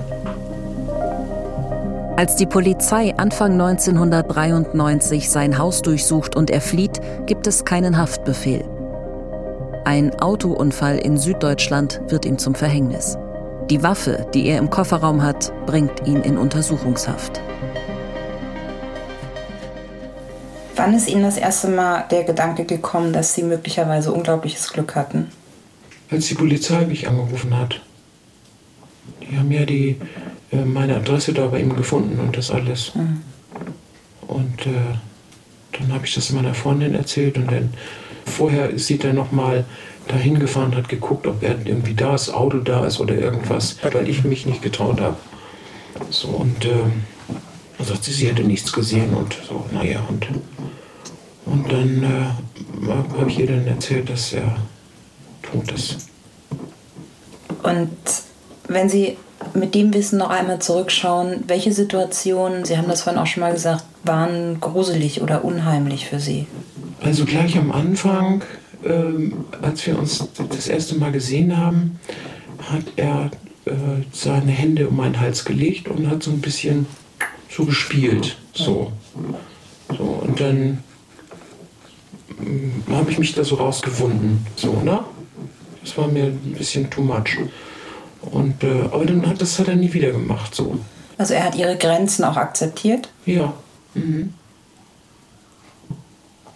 Als die Polizei Anfang 1993 sein Haus durchsucht und er flieht, gibt es keinen Haftbefehl. Ein Autounfall in Süddeutschland wird ihm zum Verhängnis. Die Waffe, die er im Kofferraum hat, bringt ihn in Untersuchungshaft. Wann ist Ihnen das erste Mal der Gedanke gekommen, dass Sie möglicherweise unglaubliches Glück hatten? Als die Polizei mich angerufen hat. Die haben ja die, meine Adresse da bei ihm gefunden und das alles. Mhm. Und äh, dann habe ich das meiner Freundin erzählt und dann vorher ist sie dann nochmal dahin gefahren, hat geguckt, ob er irgendwie da ist, Auto da ist oder irgendwas, weil ich mich nicht getraut habe. So und äh, dann sagt sie, sie hätte nichts gesehen und so, naja, und, und dann äh, habe ich ihr dann erzählt, dass er tot ist. Und wenn Sie mit dem Wissen noch einmal zurückschauen, welche Situationen, Sie haben das vorhin auch schon mal gesagt, waren gruselig oder unheimlich für Sie? Also gleich am Anfang, ähm, als wir uns das erste Mal gesehen haben, hat er äh, seine Hände um meinen Hals gelegt und hat so ein bisschen so gespielt. So. so und dann mm, habe ich mich da so rausgewunden. So, ne? Das war mir ein bisschen too much. Und, äh, aber dann hat das hat er nie wieder gemacht. So. Also er hat Ihre Grenzen auch akzeptiert? Ja. Mhm.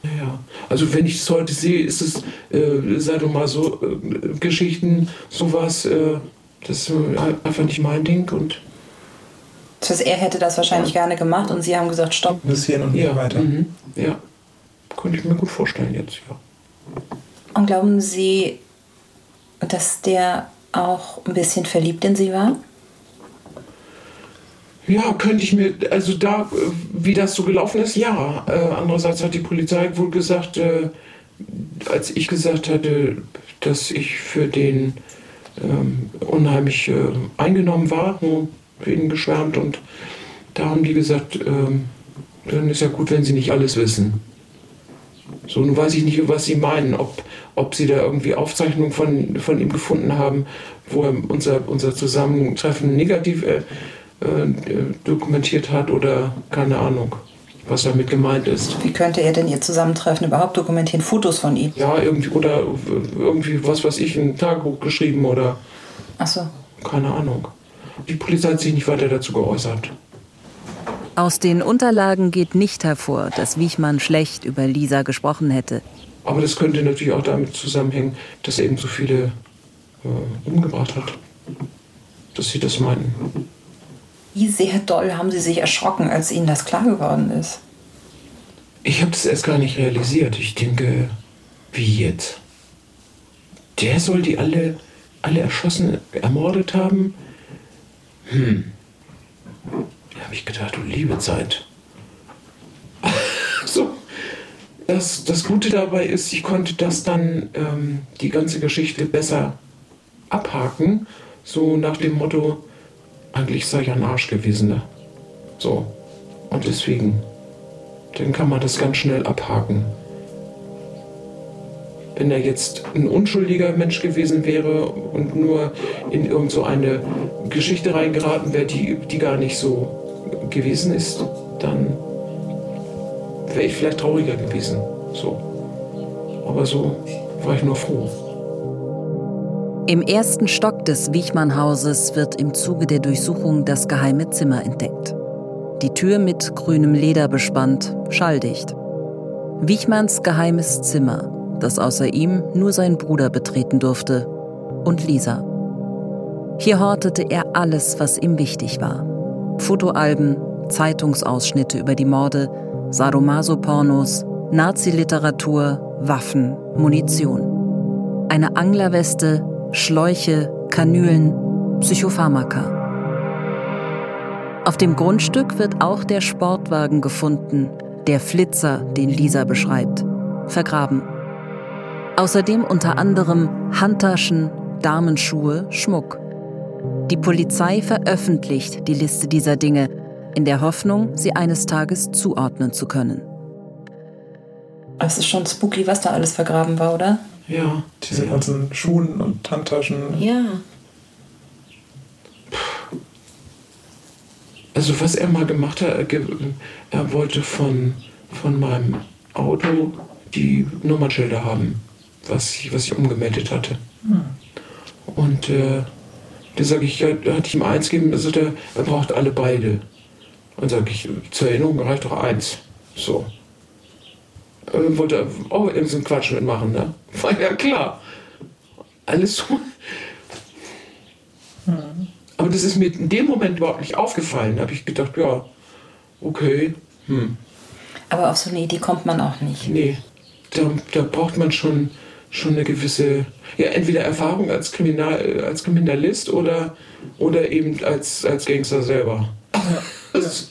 Ja, also wenn ich es heute sehe, ist es, äh, sei doch mal so, äh, Geschichten, sowas, äh, das ist äh, einfach nicht mein Ding und Das heißt, er hätte das wahrscheinlich gerne gemacht und Sie haben gesagt, stopp. Bis hierhin und nie ja, weiter. Mhm, ja, könnte ich mir gut vorstellen jetzt, ja. Und glauben Sie, dass der auch ein bisschen verliebt in Sie war? Ja, könnte ich mir, also da, wie das so gelaufen ist, ja. Äh, andererseits hat die Polizei wohl gesagt, äh, als ich gesagt hatte, dass ich für den ähm, unheimlich äh, eingenommen war, ihn geschwärmt und da haben die gesagt, ähm, dann ist ja gut, wenn sie nicht alles wissen. So, nun weiß ich nicht, was sie meinen, ob, ob sie da irgendwie Aufzeichnungen von, von ihm gefunden haben, wo er unser, unser Zusammentreffen negativ äh, äh, dokumentiert hat oder keine Ahnung, was damit gemeint ist. Wie könnte er denn Ihr Zusammentreffen überhaupt dokumentieren? Fotos von ihm? Ja, irgendwie, oder irgendwie, was weiß ich, ein Tagebuch geschrieben oder Ach so. keine Ahnung. Die Polizei hat sich nicht weiter dazu geäußert. Aus den Unterlagen geht nicht hervor, dass Wichmann schlecht über Lisa gesprochen hätte. Aber das könnte natürlich auch damit zusammenhängen, dass er eben so viele äh, umgebracht hat. Dass sie das meinen. Wie sehr doll haben Sie sich erschrocken, als Ihnen das klar geworden ist? Ich habe das erst gar nicht realisiert. Ich denke, wie jetzt? Der soll die alle, alle erschossen, ermordet haben? Hm. Da habe ich gedacht, du liebe Zeit. so. Das, das Gute dabei ist, ich konnte das dann, ähm, die ganze Geschichte besser abhaken. So nach dem Motto, eigentlich sei ich ein Arsch gewesen. Ne? So. Und deswegen, dann kann man das ganz schnell abhaken. Wenn er jetzt ein unschuldiger Mensch gewesen wäre und nur in irgend so eine Geschichte reingeraten wäre, die, die gar nicht so gewesen ist, dann wäre ich vielleicht trauriger gewesen. So. Aber so war ich nur froh. Im ersten Stock des Wichmann-Hauses wird im Zuge der Durchsuchung das geheime Zimmer entdeckt. Die Tür mit grünem Leder bespannt, schalldicht. Wichmanns geheimes Zimmer, das außer ihm nur sein Bruder betreten durfte und Lisa. Hier hortete er alles, was ihm wichtig war. Fotoalben, Zeitungsausschnitte über die Morde, Sadomaso-Pornos, Nazi-Literatur, Waffen, Munition. Eine Anglerweste, Schläuche, Kanülen, Psychopharmaka. Auf dem Grundstück wird auch der Sportwagen gefunden, der Flitzer, den Lisa beschreibt, vergraben. Außerdem unter anderem Handtaschen, Damenschuhe, Schmuck. Die Polizei veröffentlicht die Liste dieser Dinge, in der Hoffnung, sie eines Tages zuordnen zu können. Es ist schon spooky, was da alles vergraben war, oder? Ja. Diese ganzen Schuhen und Handtaschen. Ja. Also was er mal gemacht hat, er, wollte von, von meinem Auto die Nummernschilder haben, was ich, was ich umgemeldet hatte. Und äh, da sage ich, ja, hatte ich ihm eins gegeben, da sagt er, er braucht alle beide. Und sage ich, zur Erinnerung reicht doch eins. So. Äh, wollte er auch irgendeinen Quatsch mitmachen, ne? War ja klar. Alles so. Aber das ist mir in dem Moment überhaupt nicht aufgefallen. Da habe ich gedacht, ja, okay, hm, Aber auf so eine Idee kommt man auch nicht. nee. Da, da braucht man schon, schon eine gewisse, ja, entweder Erfahrung als, Kriminal, als Kriminalist oder, oder eben als, als Gangster selber. Das,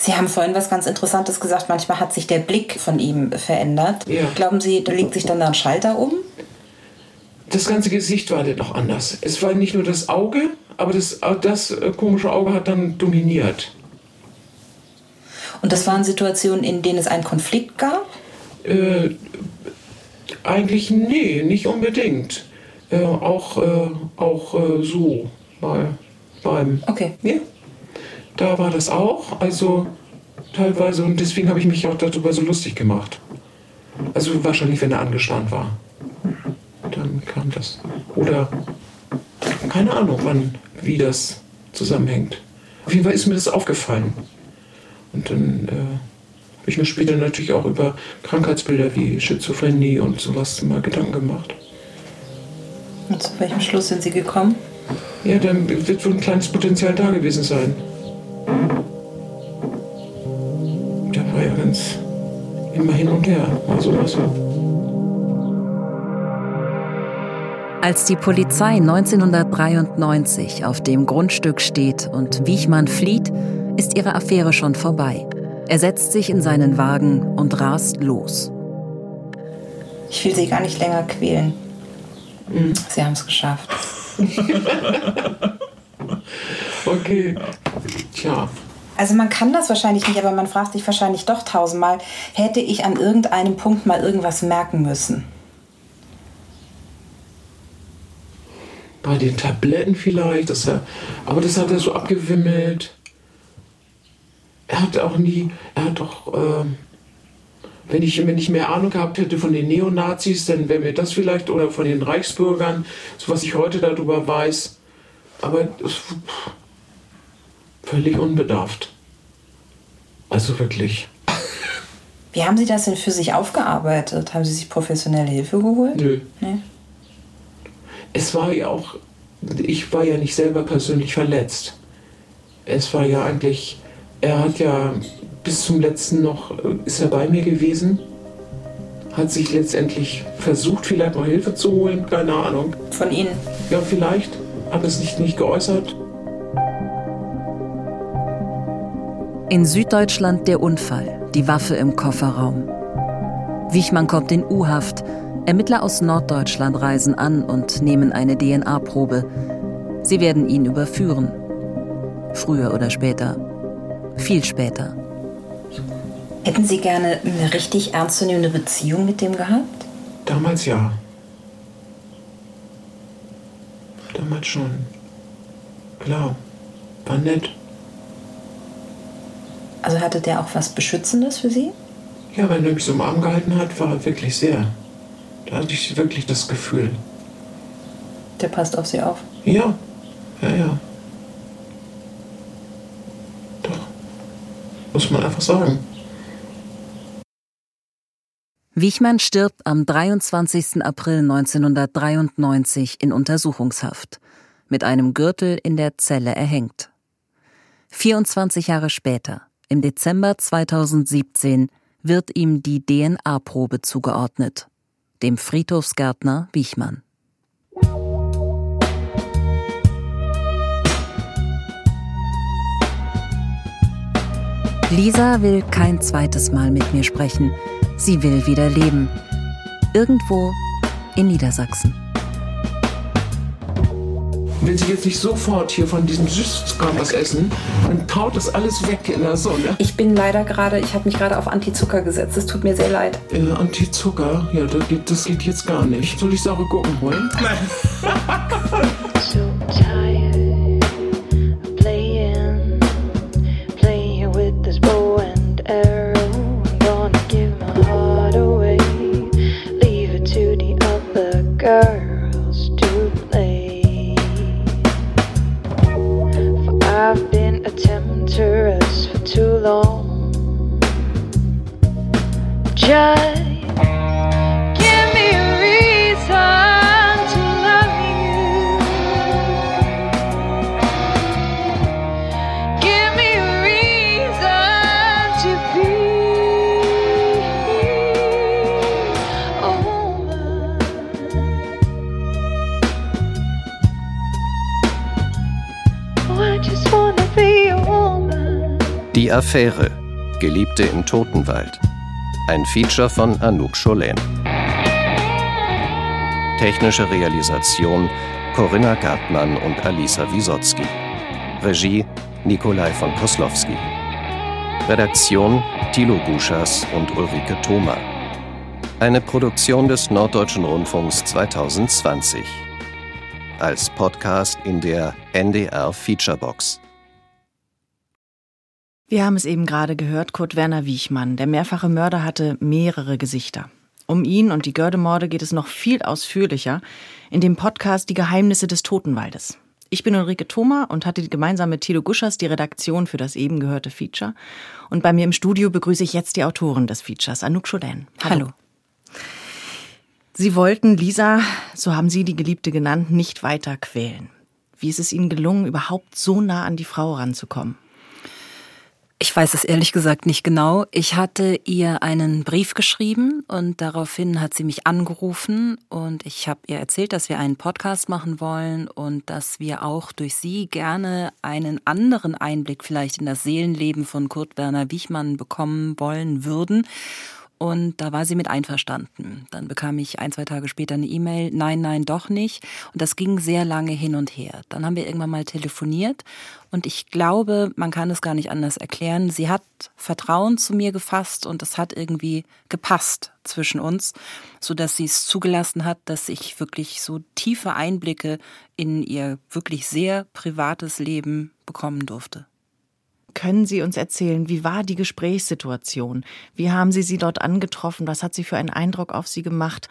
Sie haben vorhin was ganz Interessantes gesagt. Manchmal hat sich der Blick von ihm verändert. Ja. Glauben Sie, da legt sich dann da ein Schalter um? das ganze Gesicht war dann noch anders. Es war nicht nur das Auge, aber das, das äh, komische Auge hat dann dominiert. Und das waren Situationen, in denen es einen Konflikt gab? Äh, eigentlich nee, nicht unbedingt. Äh, auch äh, auch äh, so mal beim. Okay. Ja, da war das auch. Also teilweise und deswegen habe ich mich auch darüber so lustig gemacht. Also wahrscheinlich, wenn er angespannt war. Dann kam das. Oder keine Ahnung, wann, wie das zusammenhängt. Auf jeden Fall ist mir das aufgefallen. Und dann äh, habe ich mir später natürlich auch über Krankheitsbilder wie Schizophrenie und sowas mal Gedanken gemacht. Und zu welchem Schluss sind Sie gekommen? Ja, dann wird wohl ein kleines Potenzial da gewesen sein. Der war ja ganz immer hin und her, mal so, mal so. Als die Polizei 1993 auf dem Grundstück steht und Wiechmann flieht, ist ihre Affäre schon vorbei. Er setzt sich in seinen Wagen und rast los. Ich will Sie gar nicht länger quälen. Sie haben es geschafft. Okay. Tja, Also man kann das wahrscheinlich nicht, aber man fragt sich wahrscheinlich doch tausendmal, hätte ich an irgendeinem Punkt mal irgendwas merken müssen? bei den Tabletten vielleicht, dass er, aber das hat er so abgewimmelt. Er hat auch nie, er hat doch, ähm, wenn ich, wenn ich mehr Ahnung gehabt hätte von den Neonazis, dann wäre mir das vielleicht, oder von den Reichsbürgern, so was ich heute darüber weiß. Aber es, völlig unbedarft. Also wirklich. Wie haben Sie das denn für sich aufgearbeitet? Haben Sie sich professionelle Hilfe geholt? Nö. Nee. Es war ja auch, ich war ja nicht selber persönlich verletzt. Es war ja eigentlich, er hat ja bis zum letzten noch, ist er bei mir gewesen, hat sich letztendlich versucht, vielleicht noch Hilfe zu holen, keine Ahnung. Von Ihnen? Ja, vielleicht, hat es nicht, nicht geäußert. In Süddeutschland der Unfall, die Waffe im Kofferraum. Wichmann kommt in U-Haft. Ermittler aus Norddeutschland reisen an und nehmen eine DNA-Probe. Sie werden ihn überführen. Früher oder später. Viel später. Hätten Sie gerne eine richtig ernstzunehmende Beziehung mit dem gehabt? Damals ja. Damals schon. Klar, war nett. Also hatte der auch was Beschützendes für Sie? Ja, wenn er mich so im Arm gehalten hat, war er wirklich sehr. Da hatte ich wirklich das Gefühl. Der passt auf Sie auf. Ja, ja, ja. Doch. Muss man einfach sagen. Wichmann stirbt am 23. April 1993 in Untersuchungshaft, mit einem Gürtel in der Zelle erhängt. 24 Jahre später, im Dezember 2017, wird ihm die DNA-Probe zugeordnet, dem Friedhofsgärtner Wichmann. Lisa will kein zweites Mal mit mir sprechen. Sie will wieder leben. Irgendwo in Niedersachsen. Wenn Sie jetzt nicht sofort hier von diesem Süßkram was essen, dann taut das alles weg in der Sonne. Ich bin leider gerade, ich habe mich gerade auf Antizucker gesetzt. Es tut mir sehr leid. Äh, Antizucker, ja, das geht, das geht jetzt gar nicht. Soll ich saure Gurken holen? So tired temptress for too long. Just Die Affäre. Geliebte im Totenwald. Ein Feature von Anouk Scholen. Technische Realisation Corinna Gartmann und Alisa Wisotzki. Regie Nikolai von Koslowski. Redaktion Thilo Guschas und Ulrike Thoma. Eine Produktion des Norddeutschen Rundfunks 2020. Als Podcast in der NDR Featurebox. Wir haben es eben gerade gehört, Kurt Werner Wiechmann, der mehrfache Mörder, hatte mehrere Gesichter. Um ihn und die Gördemorde geht es noch viel ausführlicher in dem Podcast Die Geheimnisse des Totenwaldes. Ich bin Ulrike Thoma und hatte gemeinsam mit Thilo Guschers die Redaktion für das eben gehörte Feature. Und bei mir im Studio begrüße ich jetzt die Autorin des Features, Anouk Scholen. Hallo. Sie wollten Lisa, so haben Sie die Geliebte genannt, nicht weiter quälen. Wie ist es Ihnen gelungen, überhaupt so nah an die Frau ranzukommen? Ich weiß es ehrlich gesagt nicht genau. Ich hatte ihr einen Brief geschrieben und daraufhin hat sie mich angerufen und ich habe ihr erzählt, dass wir einen Podcast machen wollen und dass wir auch durch sie gerne einen anderen Einblick vielleicht in das Seelenleben von Kurt Werner Wichmann bekommen wollen würden. Und da war sie mit einverstanden. Dann bekam ich ein, zwei Tage später eine E-Mail, nein, nein, doch nicht. Und das ging sehr lange hin und her. Dann haben wir irgendwann mal telefoniert und ich glaube, man kann es gar nicht anders erklären. Sie hat Vertrauen zu mir gefasst und es hat irgendwie gepasst zwischen uns, so dass sie es zugelassen hat, dass ich wirklich so tiefe Einblicke in ihr wirklich sehr privates Leben bekommen durfte. Können Sie uns erzählen, wie war die Gesprächssituation? Wie haben Sie sie dort angetroffen? Was hat sie für einen Eindruck auf Sie gemacht?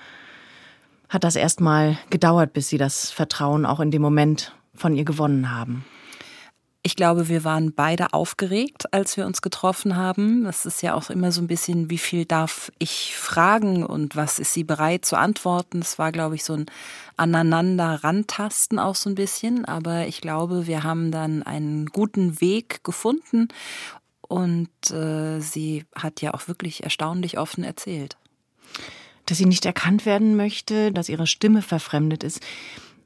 Hat das erstmal gedauert, bis Sie das Vertrauen auch in dem Moment von ihr gewonnen haben? Ich glaube, wir waren beide aufgeregt, als wir uns getroffen haben. Das ist ja auch immer so ein bisschen, wie viel darf ich fragen und was ist sie bereit zu antworten. Es war, glaube ich, so ein aneinander rantasten auch so ein bisschen. Aber ich glaube, wir haben dann einen guten Weg gefunden und äh, sie hat ja auch wirklich erstaunlich offen erzählt. Dass sie nicht erkannt werden möchte, dass ihre Stimme verfremdet ist.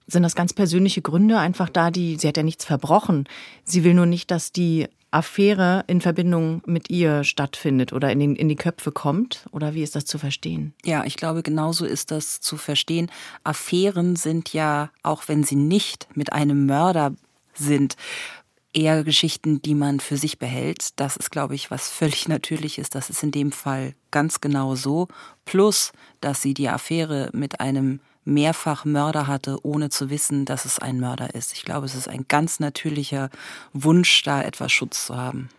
Sind das ganz persönliche Gründe einfach da, die, sie hat ja nichts verbrochen. Sie will nur nicht, dass die Affäre in Verbindung mit ihr stattfindet oder in, den, in die Köpfe kommt? Oder wie ist das zu verstehen? Ja, ich glaube, genauso ist das zu verstehen. Affären sind ja, auch wenn sie nicht mit einem Mörder sind, eher Geschichten, die man für sich behält. Das ist, glaube ich, was völlig natürlich ist. Das ist in dem Fall ganz genau so. Plus, dass sie die Affäre mit einem mehrfach Mörder hatte, ohne zu wissen, dass es ein Mörder ist. Ich glaube, es ist ein ganz natürlicher Wunsch, da etwas Schutz zu haben.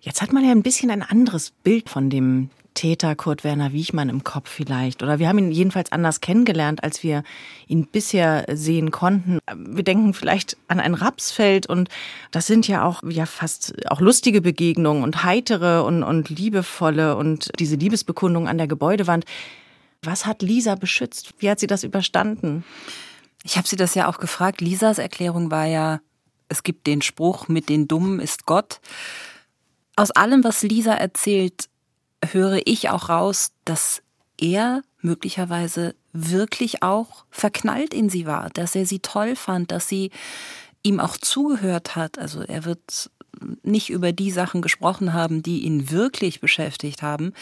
Jetzt hat man ja ein bisschen ein anderes Bild von dem Täter Kurt Werner Wiechmann im Kopf vielleicht. Oder wir haben ihn jedenfalls anders kennengelernt, als wir ihn bisher sehen konnten. Wir denken vielleicht an ein Rapsfeld und das sind ja auch ja fast auch lustige Begegnungen und heitere und, und liebevolle und diese Liebesbekundung an der Gebäudewand. Was hat Lisa beschützt? Wie hat sie das überstanden? Ich habe sie das ja auch gefragt. Lisas Erklärung war ja, es gibt den Spruch, mit den Dummen ist Gott. Aus allem, was Lisa erzählt, höre ich auch raus, dass er möglicherweise wirklich auch verknallt in sie war, dass er sie toll fand, dass sie ihm auch zugehört hat. Also er wird nicht über die Sachen gesprochen haben, die ihn wirklich beschäftigt haben,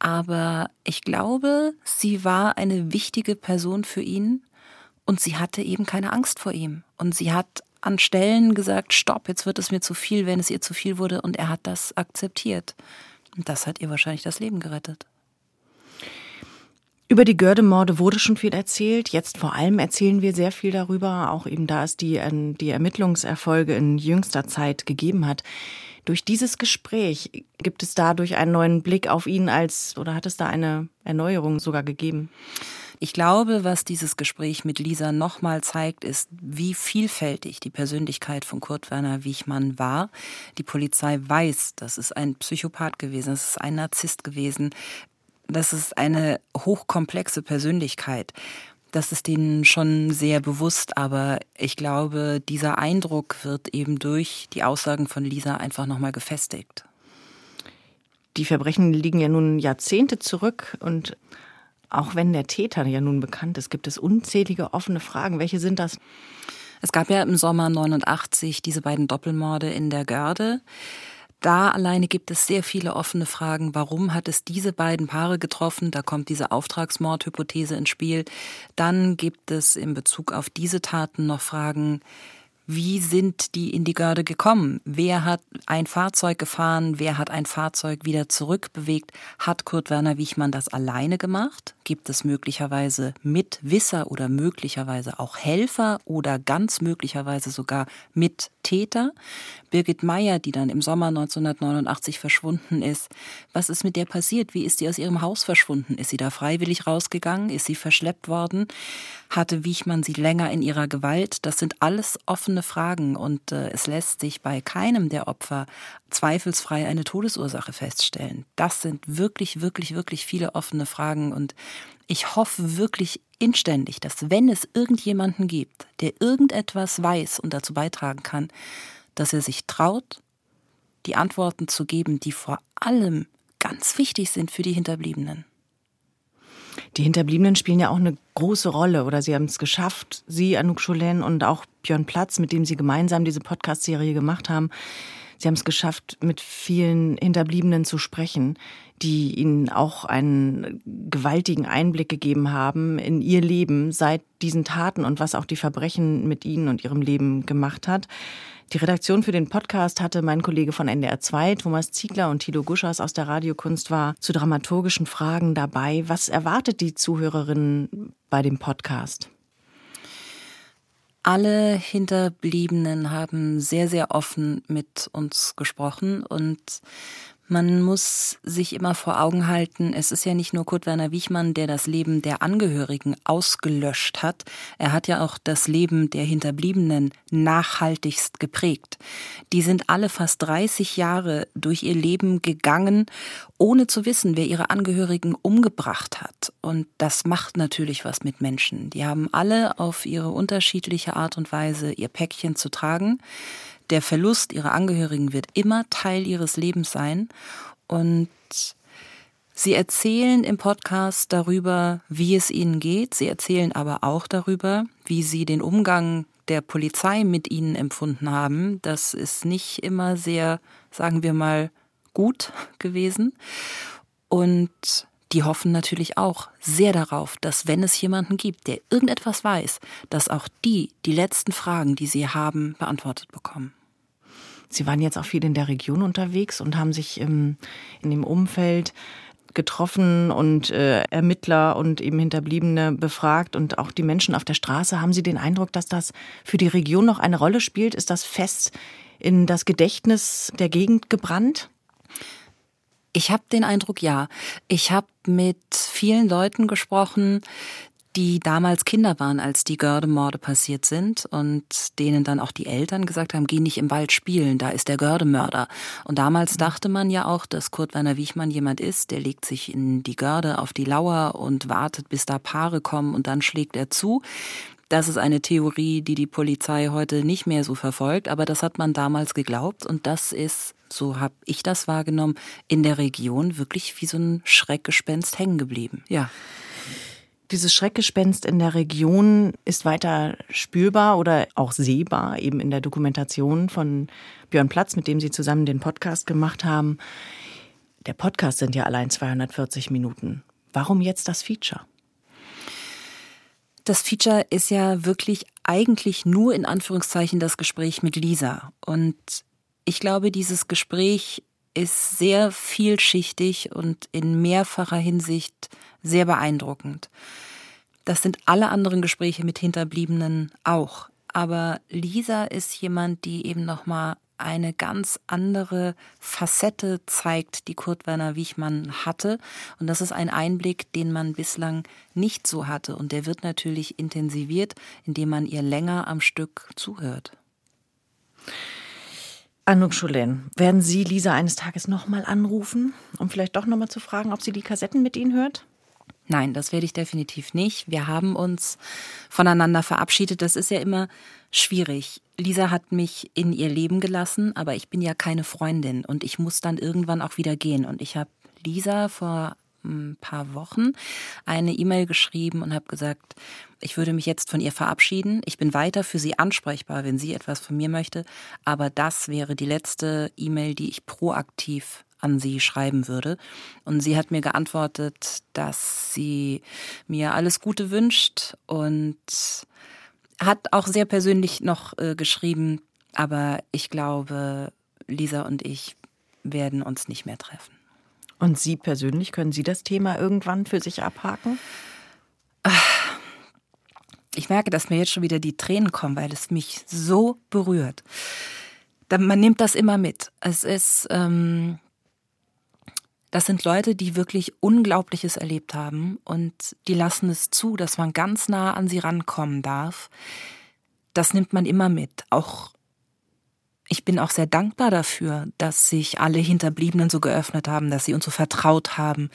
aber ich glaube, sie war eine wichtige Person für ihn und sie hatte eben keine Angst vor ihm. Und sie hat an Stellen gesagt, stopp, jetzt wird es mir zu viel, wenn es ihr zu viel wurde. Und er hat das akzeptiert. Und das hat ihr wahrscheinlich das Leben gerettet. Über die Gördemorde wurde schon viel erzählt. Jetzt vor allem erzählen wir sehr viel darüber, auch eben da es die, ähm, die Ermittlungserfolge in jüngster Zeit gegeben hat. Durch dieses Gespräch gibt es dadurch einen neuen Blick auf ihn als, oder hat es da eine Erneuerung sogar gegeben? Ich glaube, was dieses Gespräch mit Lisa nochmal zeigt, ist, wie vielfältig die Persönlichkeit von Kurt Werner Wiechmann war. Die Polizei weiß, das ist ein Psychopath gewesen, das ist ein Narzisst gewesen, das ist eine hochkomplexe Persönlichkeit. Das ist denen schon sehr bewusst, aber ich glaube, dieser Eindruck wird eben durch die Aussagen von Lisa einfach nochmal gefestigt. Die Verbrechen liegen ja nun Jahrzehnte zurück und auch wenn der Täter ja nun bekannt ist, gibt es unzählige offene Fragen. Welche sind das? Es gab ja im Sommer 89 diese beiden Doppelmorde in der Görde. Da alleine gibt es sehr viele offene Fragen. Warum hat es diese beiden Paare getroffen? Da kommt diese Auftragsmordhypothese ins Spiel. Dann gibt es in Bezug auf diese Taten noch Fragen, wie sind die in die Görde gekommen? Wer hat ein Fahrzeug gefahren? Wer hat ein Fahrzeug wieder zurückbewegt? Hat Kurt Werner Wichmann das alleine gemacht? Gibt es möglicherweise Mitwisser oder möglicherweise auch Helfer oder ganz möglicherweise sogar Mittäter? Birgit Meyer, die dann im Sommer 1989 verschwunden ist. Was ist mit der passiert? Wie ist sie aus ihrem Haus verschwunden? Ist sie da freiwillig rausgegangen? Ist sie verschleppt worden? Hatte Wichmann sie länger in ihrer Gewalt? Das sind alles offene Fragen und äh, es lässt sich bei keinem der Opfer zweifelsfrei eine Todesursache feststellen. Das sind wirklich, wirklich, wirklich viele offene Fragen und ich hoffe wirklich inständig, dass wenn es irgendjemanden gibt, der irgendetwas weiß und dazu beitragen kann, dass er sich traut, die Antworten zu geben, die vor allem ganz wichtig sind für die Hinterbliebenen. Die Hinterbliebenen spielen ja auch eine große Rolle oder sie haben es geschafft, Sie, Anouk Scholen und auch Björn Platz, mit dem Sie gemeinsam diese Podcast-Serie gemacht haben, Sie haben es geschafft, mit vielen Hinterbliebenen zu sprechen, die Ihnen auch einen gewaltigen Einblick gegeben haben in Ihr Leben seit diesen Taten und was auch die Verbrechen mit Ihnen und Ihrem Leben gemacht hat. Die Redaktion für den Podcast hatte mein Kollege von NDR 2, Thomas Ziegler und Thilo Guschers aus der Radiokunst war zu dramaturgischen Fragen dabei. Was erwartet die Zuhörerinnen bei dem Podcast? Alle Hinterbliebenen haben sehr, sehr offen mit uns gesprochen und Man muss sich immer vor Augen halten, es ist ja nicht nur Kurt Werner Wichmann, der das Leben der Angehörigen ausgelöscht hat, er hat ja auch das Leben der Hinterbliebenen nachhaltigst geprägt. Die sind alle fast 30 Jahre durch ihr Leben gegangen, ohne zu wissen, wer ihre Angehörigen umgebracht hat. Und das macht natürlich was mit Menschen. Die haben alle auf ihre unterschiedliche Art und Weise ihr Päckchen zu tragen. Der Verlust ihrer Angehörigen wird immer Teil ihres Lebens sein. Und Sie erzählen im Podcast darüber, wie es ihnen geht. Sie erzählen aber auch darüber, wie sie den Umgang der Polizei mit ihnen empfunden haben. Das ist nicht immer sehr, sagen wir mal, gut gewesen. Und die hoffen natürlich auch sehr darauf, dass wenn es jemanden gibt, der irgendetwas weiß, dass auch die die letzten Fragen, die sie haben, beantwortet bekommen. Sie waren jetzt auch viel in der Region unterwegs und haben sich im, in dem Umfeld getroffen und äh, Ermittler und eben Hinterbliebene befragt und auch die Menschen auf der Straße. Haben Sie den Eindruck, dass das für die Region noch eine Rolle spielt? Ist das fest in das Gedächtnis der Gegend gebrannt? Ich habe den Eindruck, ja. Ich habe mit vielen Leuten gesprochen, die damals Kinder waren, als die Gördemorde passiert sind und denen dann auch die Eltern gesagt haben, geh nicht im Wald spielen, da ist der Gördemörder. Und damals dachte man ja auch, dass Kurt Werner Wichmann jemand ist, der legt sich in die Görde auf die Lauer und wartet, bis da Paare kommen und dann schlägt er zu. Das ist eine Theorie, die die Polizei heute nicht mehr so verfolgt, aber das hat man damals geglaubt und das ist, so habe ich das wahrgenommen, in der Region wirklich wie so ein Schreckgespenst hängen geblieben. Ja. Dieses Schreckgespenst in der Region ist weiter spürbar oder auch sehbar, eben in der Dokumentation von Björn Platz, mit dem Sie zusammen den Podcast gemacht haben. Der Podcast sind ja allein 240 Minuten. Warum jetzt das Feature? Das Feature ist ja wirklich eigentlich nur in Anführungszeichen das Gespräch mit Lisa. Und ich glaube, dieses Gespräch ist sehr vielschichtig und in mehrfacher Hinsicht sehr beeindruckend. Das sind alle anderen Gespräche mit Hinterbliebenen auch. Aber Lisa ist jemand, die eben nochmal eine ganz andere Facette zeigt, die Kurt Werner Wichmann hatte. Und das ist ein Einblick, den man bislang nicht so hatte. Und der wird natürlich intensiviert, indem man ihr länger am Stück zuhört. Anouk Scholen, werden Sie Lisa eines Tages nochmal anrufen, um vielleicht doch nochmal zu fragen, ob sie die Kassetten mit Ihnen hört? Nein, das werde ich definitiv nicht. Wir haben uns voneinander verabschiedet. Das ist ja immer schwierig. Lisa hat mich in ihr Leben gelassen, aber ich bin ja keine Freundin und ich muss dann irgendwann auch wieder gehen. Und ich habe Lisa vor ein paar Wochen eine E-Mail geschrieben und habe gesagt, ich würde mich jetzt von ihr verabschieden. Ich bin weiter für sie ansprechbar, wenn sie etwas von mir möchte. Aber das wäre die letzte E-Mail, die ich proaktiv an sie schreiben würde. Und sie hat mir geantwortet, dass sie mir alles Gute wünscht und hat auch sehr persönlich noch äh, geschrieben, aber ich glaube, Lisa und ich werden uns nicht mehr treffen. Und Sie persönlich, können Sie das Thema irgendwann für sich abhaken? Ich merke, dass mir jetzt schon wieder die Tränen kommen, weil es mich so berührt. Man nimmt das immer mit. Es ist, ähm, das sind Leute, die wirklich Unglaubliches erlebt haben und die lassen es zu, dass man ganz nah an sie rankommen darf. Das nimmt man immer mit. Auch ich bin auch sehr dankbar dafür, dass sich alle Hinterbliebenen so geöffnet haben, dass sie uns so vertraut haben.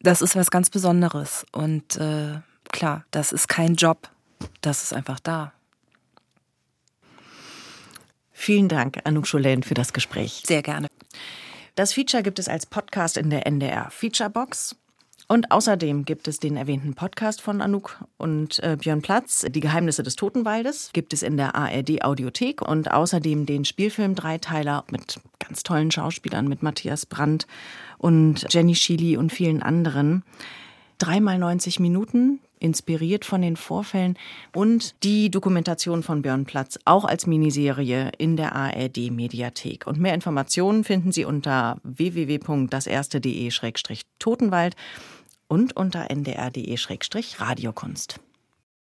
Das ist was ganz Besonderes. Und äh, klar, das ist kein Job. Das ist einfach da. Vielen Dank, Anouk Scholen, für das Gespräch. Sehr gerne. Das Feature gibt es als Podcast in der NDR Featurebox. Und außerdem gibt es den erwähnten Podcast von Anouk und äh, Björn Platz, Die Geheimnisse des Totenwaldes, gibt es in der ARD Audiothek und außerdem den Spielfilm Dreiteiler mit ganz tollen Schauspielern, mit Matthias Brandt und Jenny Schili und vielen anderen. Dreimal 90 Minuten, inspiriert von den Vorfällen und die Dokumentation von Björn Platz auch als Miniserie in der ARD Mediathek. Und mehr Informationen finden Sie unter www.daserste.de-totenwald und unter ndr.de-radiokunst.